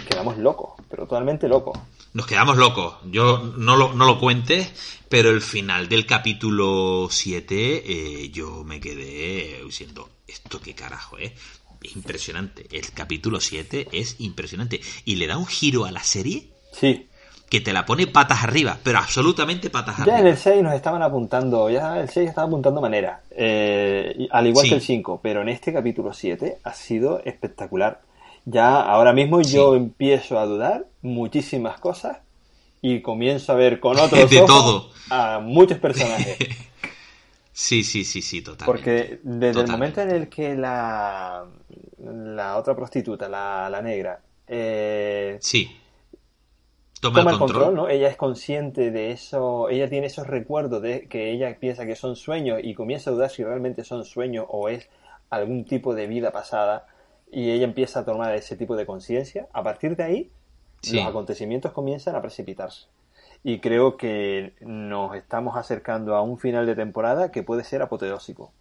quedamos locos, pero totalmente locos. Nos quedamos locos. Yo no lo, no lo cuentes, pero el final del capítulo 7 eh, yo me quedé diciendo, ¿esto qué carajo es? Es impresionante. El capítulo 7 es impresionante. Y le da un giro a la serie Sí, que te la pone patas arriba, pero absolutamente patas Ya arriba. en el 6 nos estaban apuntando, ya el 6 estaba apuntando manera, eh, al igual Sí. que el 5, pero en este capítulo 7 ha sido espectacular. Ya ahora mismo Sí. yo empiezo a dudar muchísimas cosas y comienzo a ver con otros De ojos todo. a muchos personajes. Sí, sí, sí, sí, totalmente. Porque desde el momento en el que la, la otra prostituta, la, la negra, eh, Sí. Toma, toma el control. ¿no? Ella es consciente de eso, ella tiene esos recuerdos de que ella piensa que son sueños y comienza a dudar si realmente son sueños o es algún tipo de vida pasada y ella empieza a tomar ese tipo de conciencia. A partir de ahí, Sí. los acontecimientos comienzan a precipitarse. Y creo que nos estamos acercando a un final de temporada que puede ser apoteósico.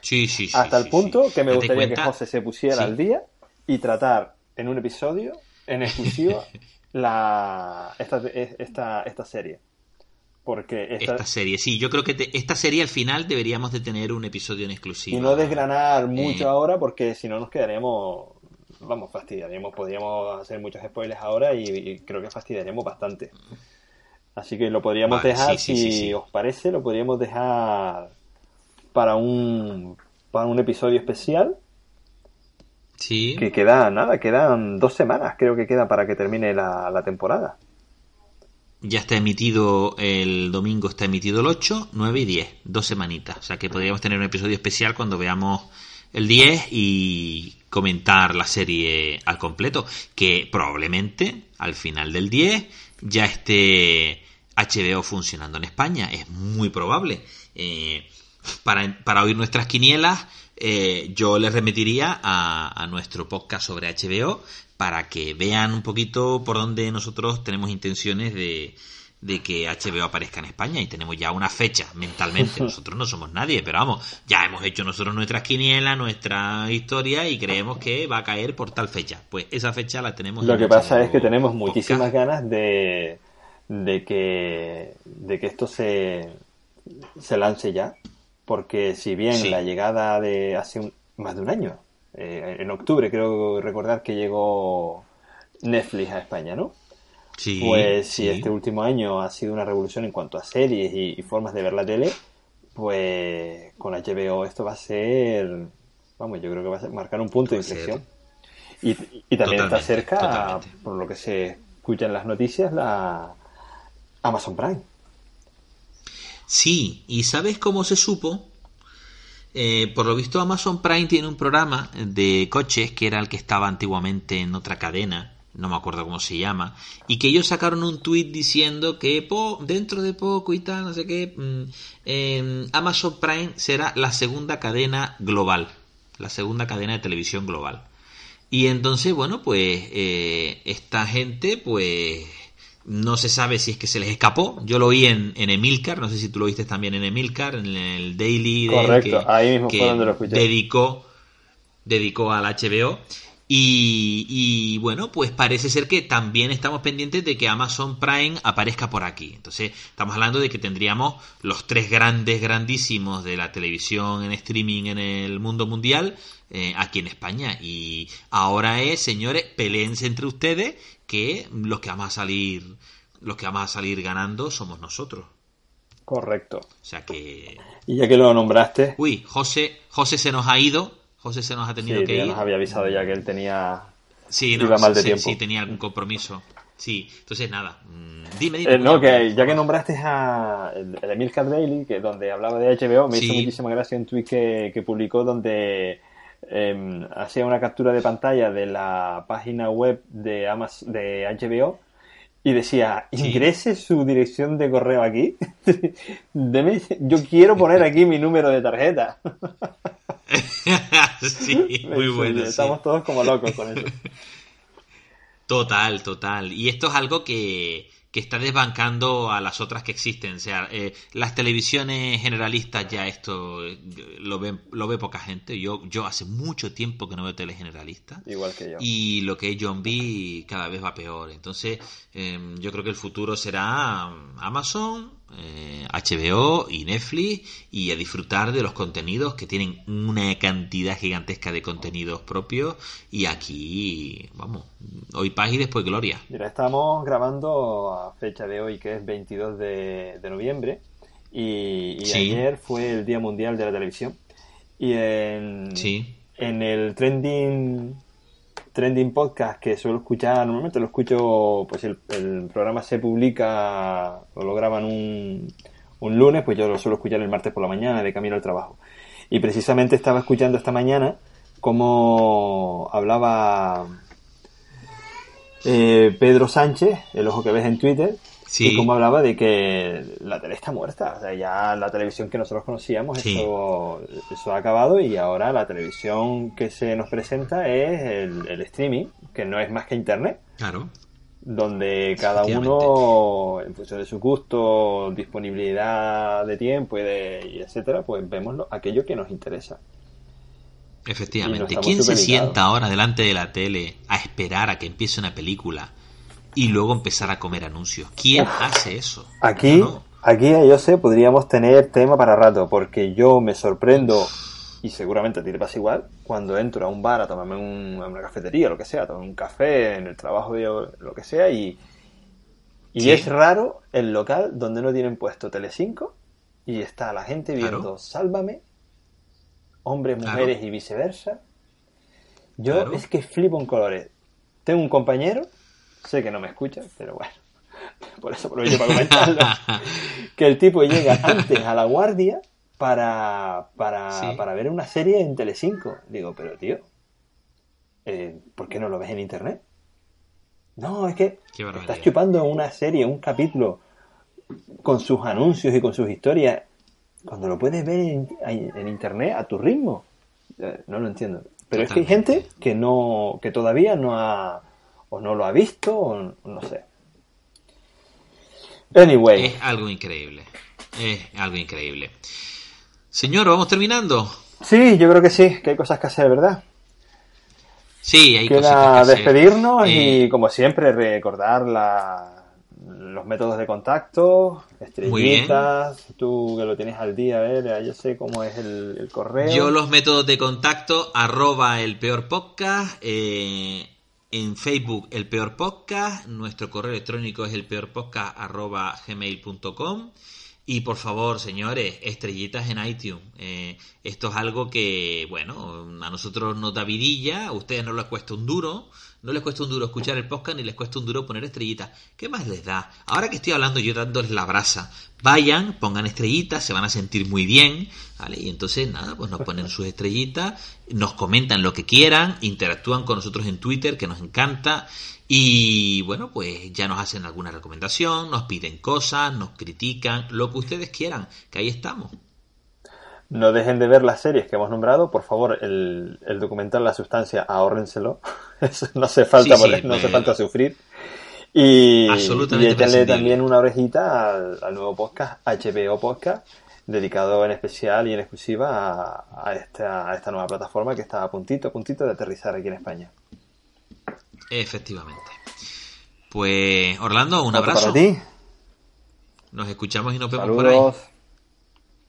Sí, sí, sí. Hasta el sí, punto sí. que me gustaría que José se pusiera Sí. al día y tratar en un episodio, en exclusiva, la, esta, esta, esta serie. Porque esta, Esta serie, sí, yo creo que te- esta serie al final deberíamos de tener un episodio en exclusiva. y no desgranar mucho Eh. ahora porque si no nos quedaríamos, vamos, fastidiaríamos, podríamos hacer muchos spoilers ahora y, y creo que fastidiaríamos bastante. Así que lo podríamos Vale, dejar, sí, sí, si sí, os parece, lo podríamos dejar para un, para un episodio especial Sí, Que queda nada, quedan dos semanas, creo que queda para que termine la, la temporada. ya está emitido el domingo, está emitido el 8, 9 y 10, dos semanitas. O sea que podríamos tener un episodio especial cuando veamos el 10 y comentar la serie al completo. Que probablemente al final del 10 ya esté HBO funcionando en España. Es muy probable. Eh, para, para oír nuestras quinielas, eh, yo les remitiría a, a nuestro podcast sobre HBO para que vean un poquito por dónde nosotros tenemos intenciones de, de que HBO aparezca en España y tenemos ya una fecha mentalmente. Nosotros no somos nadie, pero vamos, ya hemos hecho nosotros nuestras quinielas, nuestra historia y creemos que va a caer por tal fecha. Pues esa fecha la tenemos. Lo que pasa es que tenemos Podcast. muchísimas ganas de, de, que, de que esto se, se lance ya. Porque si bien Sí. la llegada de hace un- más de un año, eh, en octubre creo recordar que llegó Netflix a España, ¿no? Sí, Pues si sí. este último año ha sido una revolución en cuanto a series y, y formas de ver la tele, pues con HBO esto va a ser, vamos, yo creo que va a ser- marcar un punto de inflexión. Y, y también está cerca, totalmente. por lo que se escucha en las noticias, la Amazon Prime. Sí, y ¿sabes cómo se supo? Eh, por lo visto Amazon Prime tiene un programa de coches que era el que estaba antiguamente en otra cadena, no me acuerdo cómo se llama, y que ellos sacaron un tuit diciendo que po- dentro de poco y tal, no sé qué, eh, Amazon Prime será la segunda cadena global, la segunda cadena de televisión global. Y entonces, bueno, pues eh, esta gente, pues no se sabe si es que se les escapó. Yo lo oí en, en Emilcar, no sé si tú lo viste también en Emilcar, en el Daily de Correcto, que, ahí mismo fue que donde lo escuché. dedicó, dedicó al HBO. Y, y, bueno, pues parece ser que también estamos pendientes de que Amazon Prime aparezca por aquí. Entonces, estamos hablando de que tendríamos los tres grandes, grandísimos de la televisión en streaming en el mundo mundial eh, aquí en España. Y ahora es, señores, peleense entre ustedes que los que vamos a salir, los que vamos a salir ganando somos nosotros. Correcto. O sea que, Y ya que lo nombraste, uy, José, José se nos ha ido, José se nos ha tenido sí, que ir. nos había avisado ya que él tenía... Sí, iba mal de sí, tiempo. sí, tenía algún compromiso. Sí, entonces nada, mm, dime, dime. Eh, no, que ya que nombraste a el, el Emilcar Daily, que donde hablaba de HBO, me hizo muchísima gracia un tweet que, que publicó donde em, hacía una captura de pantalla de la página web de Amaz de HBO y decía, Sí. ingrese su dirección de correo aquí. Deme- yo quiero poner aquí mi número de tarjeta. sí, muy bueno. sí. Estamos todos como locos con eso. Total, total. Y esto es algo que, que está desbancando a las otras que existen. O sea, eh, las televisiones generalistas ya esto eh, lo ve, lo ve poca gente. Yo, yo hace mucho tiempo que no veo tele generalista. Igual que yo. Y lo que es John B cada vez va peor. Entonces, em, yo creo que el futuro será Amazon, eh, HBO y Netflix y a disfrutar de los contenidos que tienen una cantidad gigantesca de contenidos propios. Y aquí, vamos, hoy paz y después gloria. Mira, estamos grabando a fecha de hoy que es 22 de, noviembre y, ayer fue el Día Mundial de la Televisión. Y en, en el trending trending podcast que suelo escuchar, normalmente lo escucho, pues el, programa se publica o lo graban un, un, lunes, pues yo lo suelo escuchar el martes por la mañana de camino al trabajo. Y precisamente estaba escuchando esta mañana cómo hablaba eh, Pedro Sánchez, el ojo que ves en Twitter, y como hablaba de que la tele está muerta. O sea, ya la televisión que nosotros conocíamos, eso, eso ha acabado y ahora la televisión que se nos presenta es el, streaming, que no es más que internet. Claro. Donde cada uno, en función de su gusto, disponibilidad de tiempo y, de, y etcétera, pues vemos aquello que nos interesa. Efectivamente. ¿Quién se sienta ahora delante de la tele a esperar a que empiece una película? Y luego empezar a comer anuncios. ¿Quién hace eso? Aquí, aquí yo sé, podríamos tener tema para rato, porque yo me sorprendo, y seguramente a ti te pasa igual, cuando entro a un bar a tomarme una cafetería, lo que sea, a tomar un café en el trabajo, lo que sea, y, y es raro el local donde no tienen puesto Telecinco y está la gente viendo Sálvame, hombres, mujeres y viceversa. Yo es que flipo en colores. Tengo un compañero Sé que no me escucha, pero bueno. Por eso aprovecho para comentarlo. que el tipo llega antes a la guardia para, para, ver una serie en Telecinco. Digo, pero tío, eh, ¿por qué no lo ves en internet? No, es que estás chupando una serie, un capítulo con sus anuncios y con sus historias, cuando lo puedes ver en, internet a tu ritmo. Eh, no lo entiendo. Pero es que hay gente que no, que todavía no ha, o no lo ha visto, o no sé. Anyway. Es algo increíble. Es algo increíble. Señor, ¿vamos terminando? Sí, yo creo que sí, que hay cosas que hacer, ¿verdad? Sí, hay Queda cosas que despedirnos y, eh, como siempre, recordar la, los métodos de contacto, estrellitas, tú que lo tienes al día, a ver, yo sé cómo es el, correo. Yo los métodos de contacto, arroba el peor podcast, eh, en Facebook El Peor Podcast, nuestro correo electrónico es elpeorpodcast.gmail.com y por favor, señores, estrellitas en iTunes. Eh, esto es algo que, bueno, a nosotros nos da vidilla, a ustedes no les cuesta un duro, no les cuesta un duro escuchar el podcast ni les cuesta un duro poner estrellitas. ¿Qué más les da? Ahora que estoy hablando yo dándoles la brasa, vayan, pongan estrellitas, se van a sentir muy bien, ¿vale? Y entonces, nada, pues nos ponen sus estrellitas, nos comentan lo que quieran, interactúan con nosotros en Twitter, que nos encanta, y bueno, pues ya nos hacen alguna recomendación, nos piden cosas, nos critican, lo que ustedes quieran, que ahí estamos. No dejen de ver las series que hemos nombrado, por favor, el, documental La Sustancia, ahórrenselo, no hace falta, no hace falta sufrir. Y, y también una orejita al, nuevo podcast, HBO Podcast, dedicado en especial y en exclusiva a, esta, a esta nueva plataforma que está a puntito, a puntito de aterrizar aquí en España. Efectivamente. Pues, Orlando, un abrazo. Para ti. Nos escuchamos y nos vemos por ahí.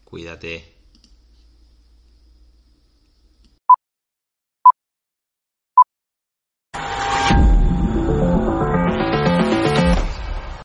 Cuídate.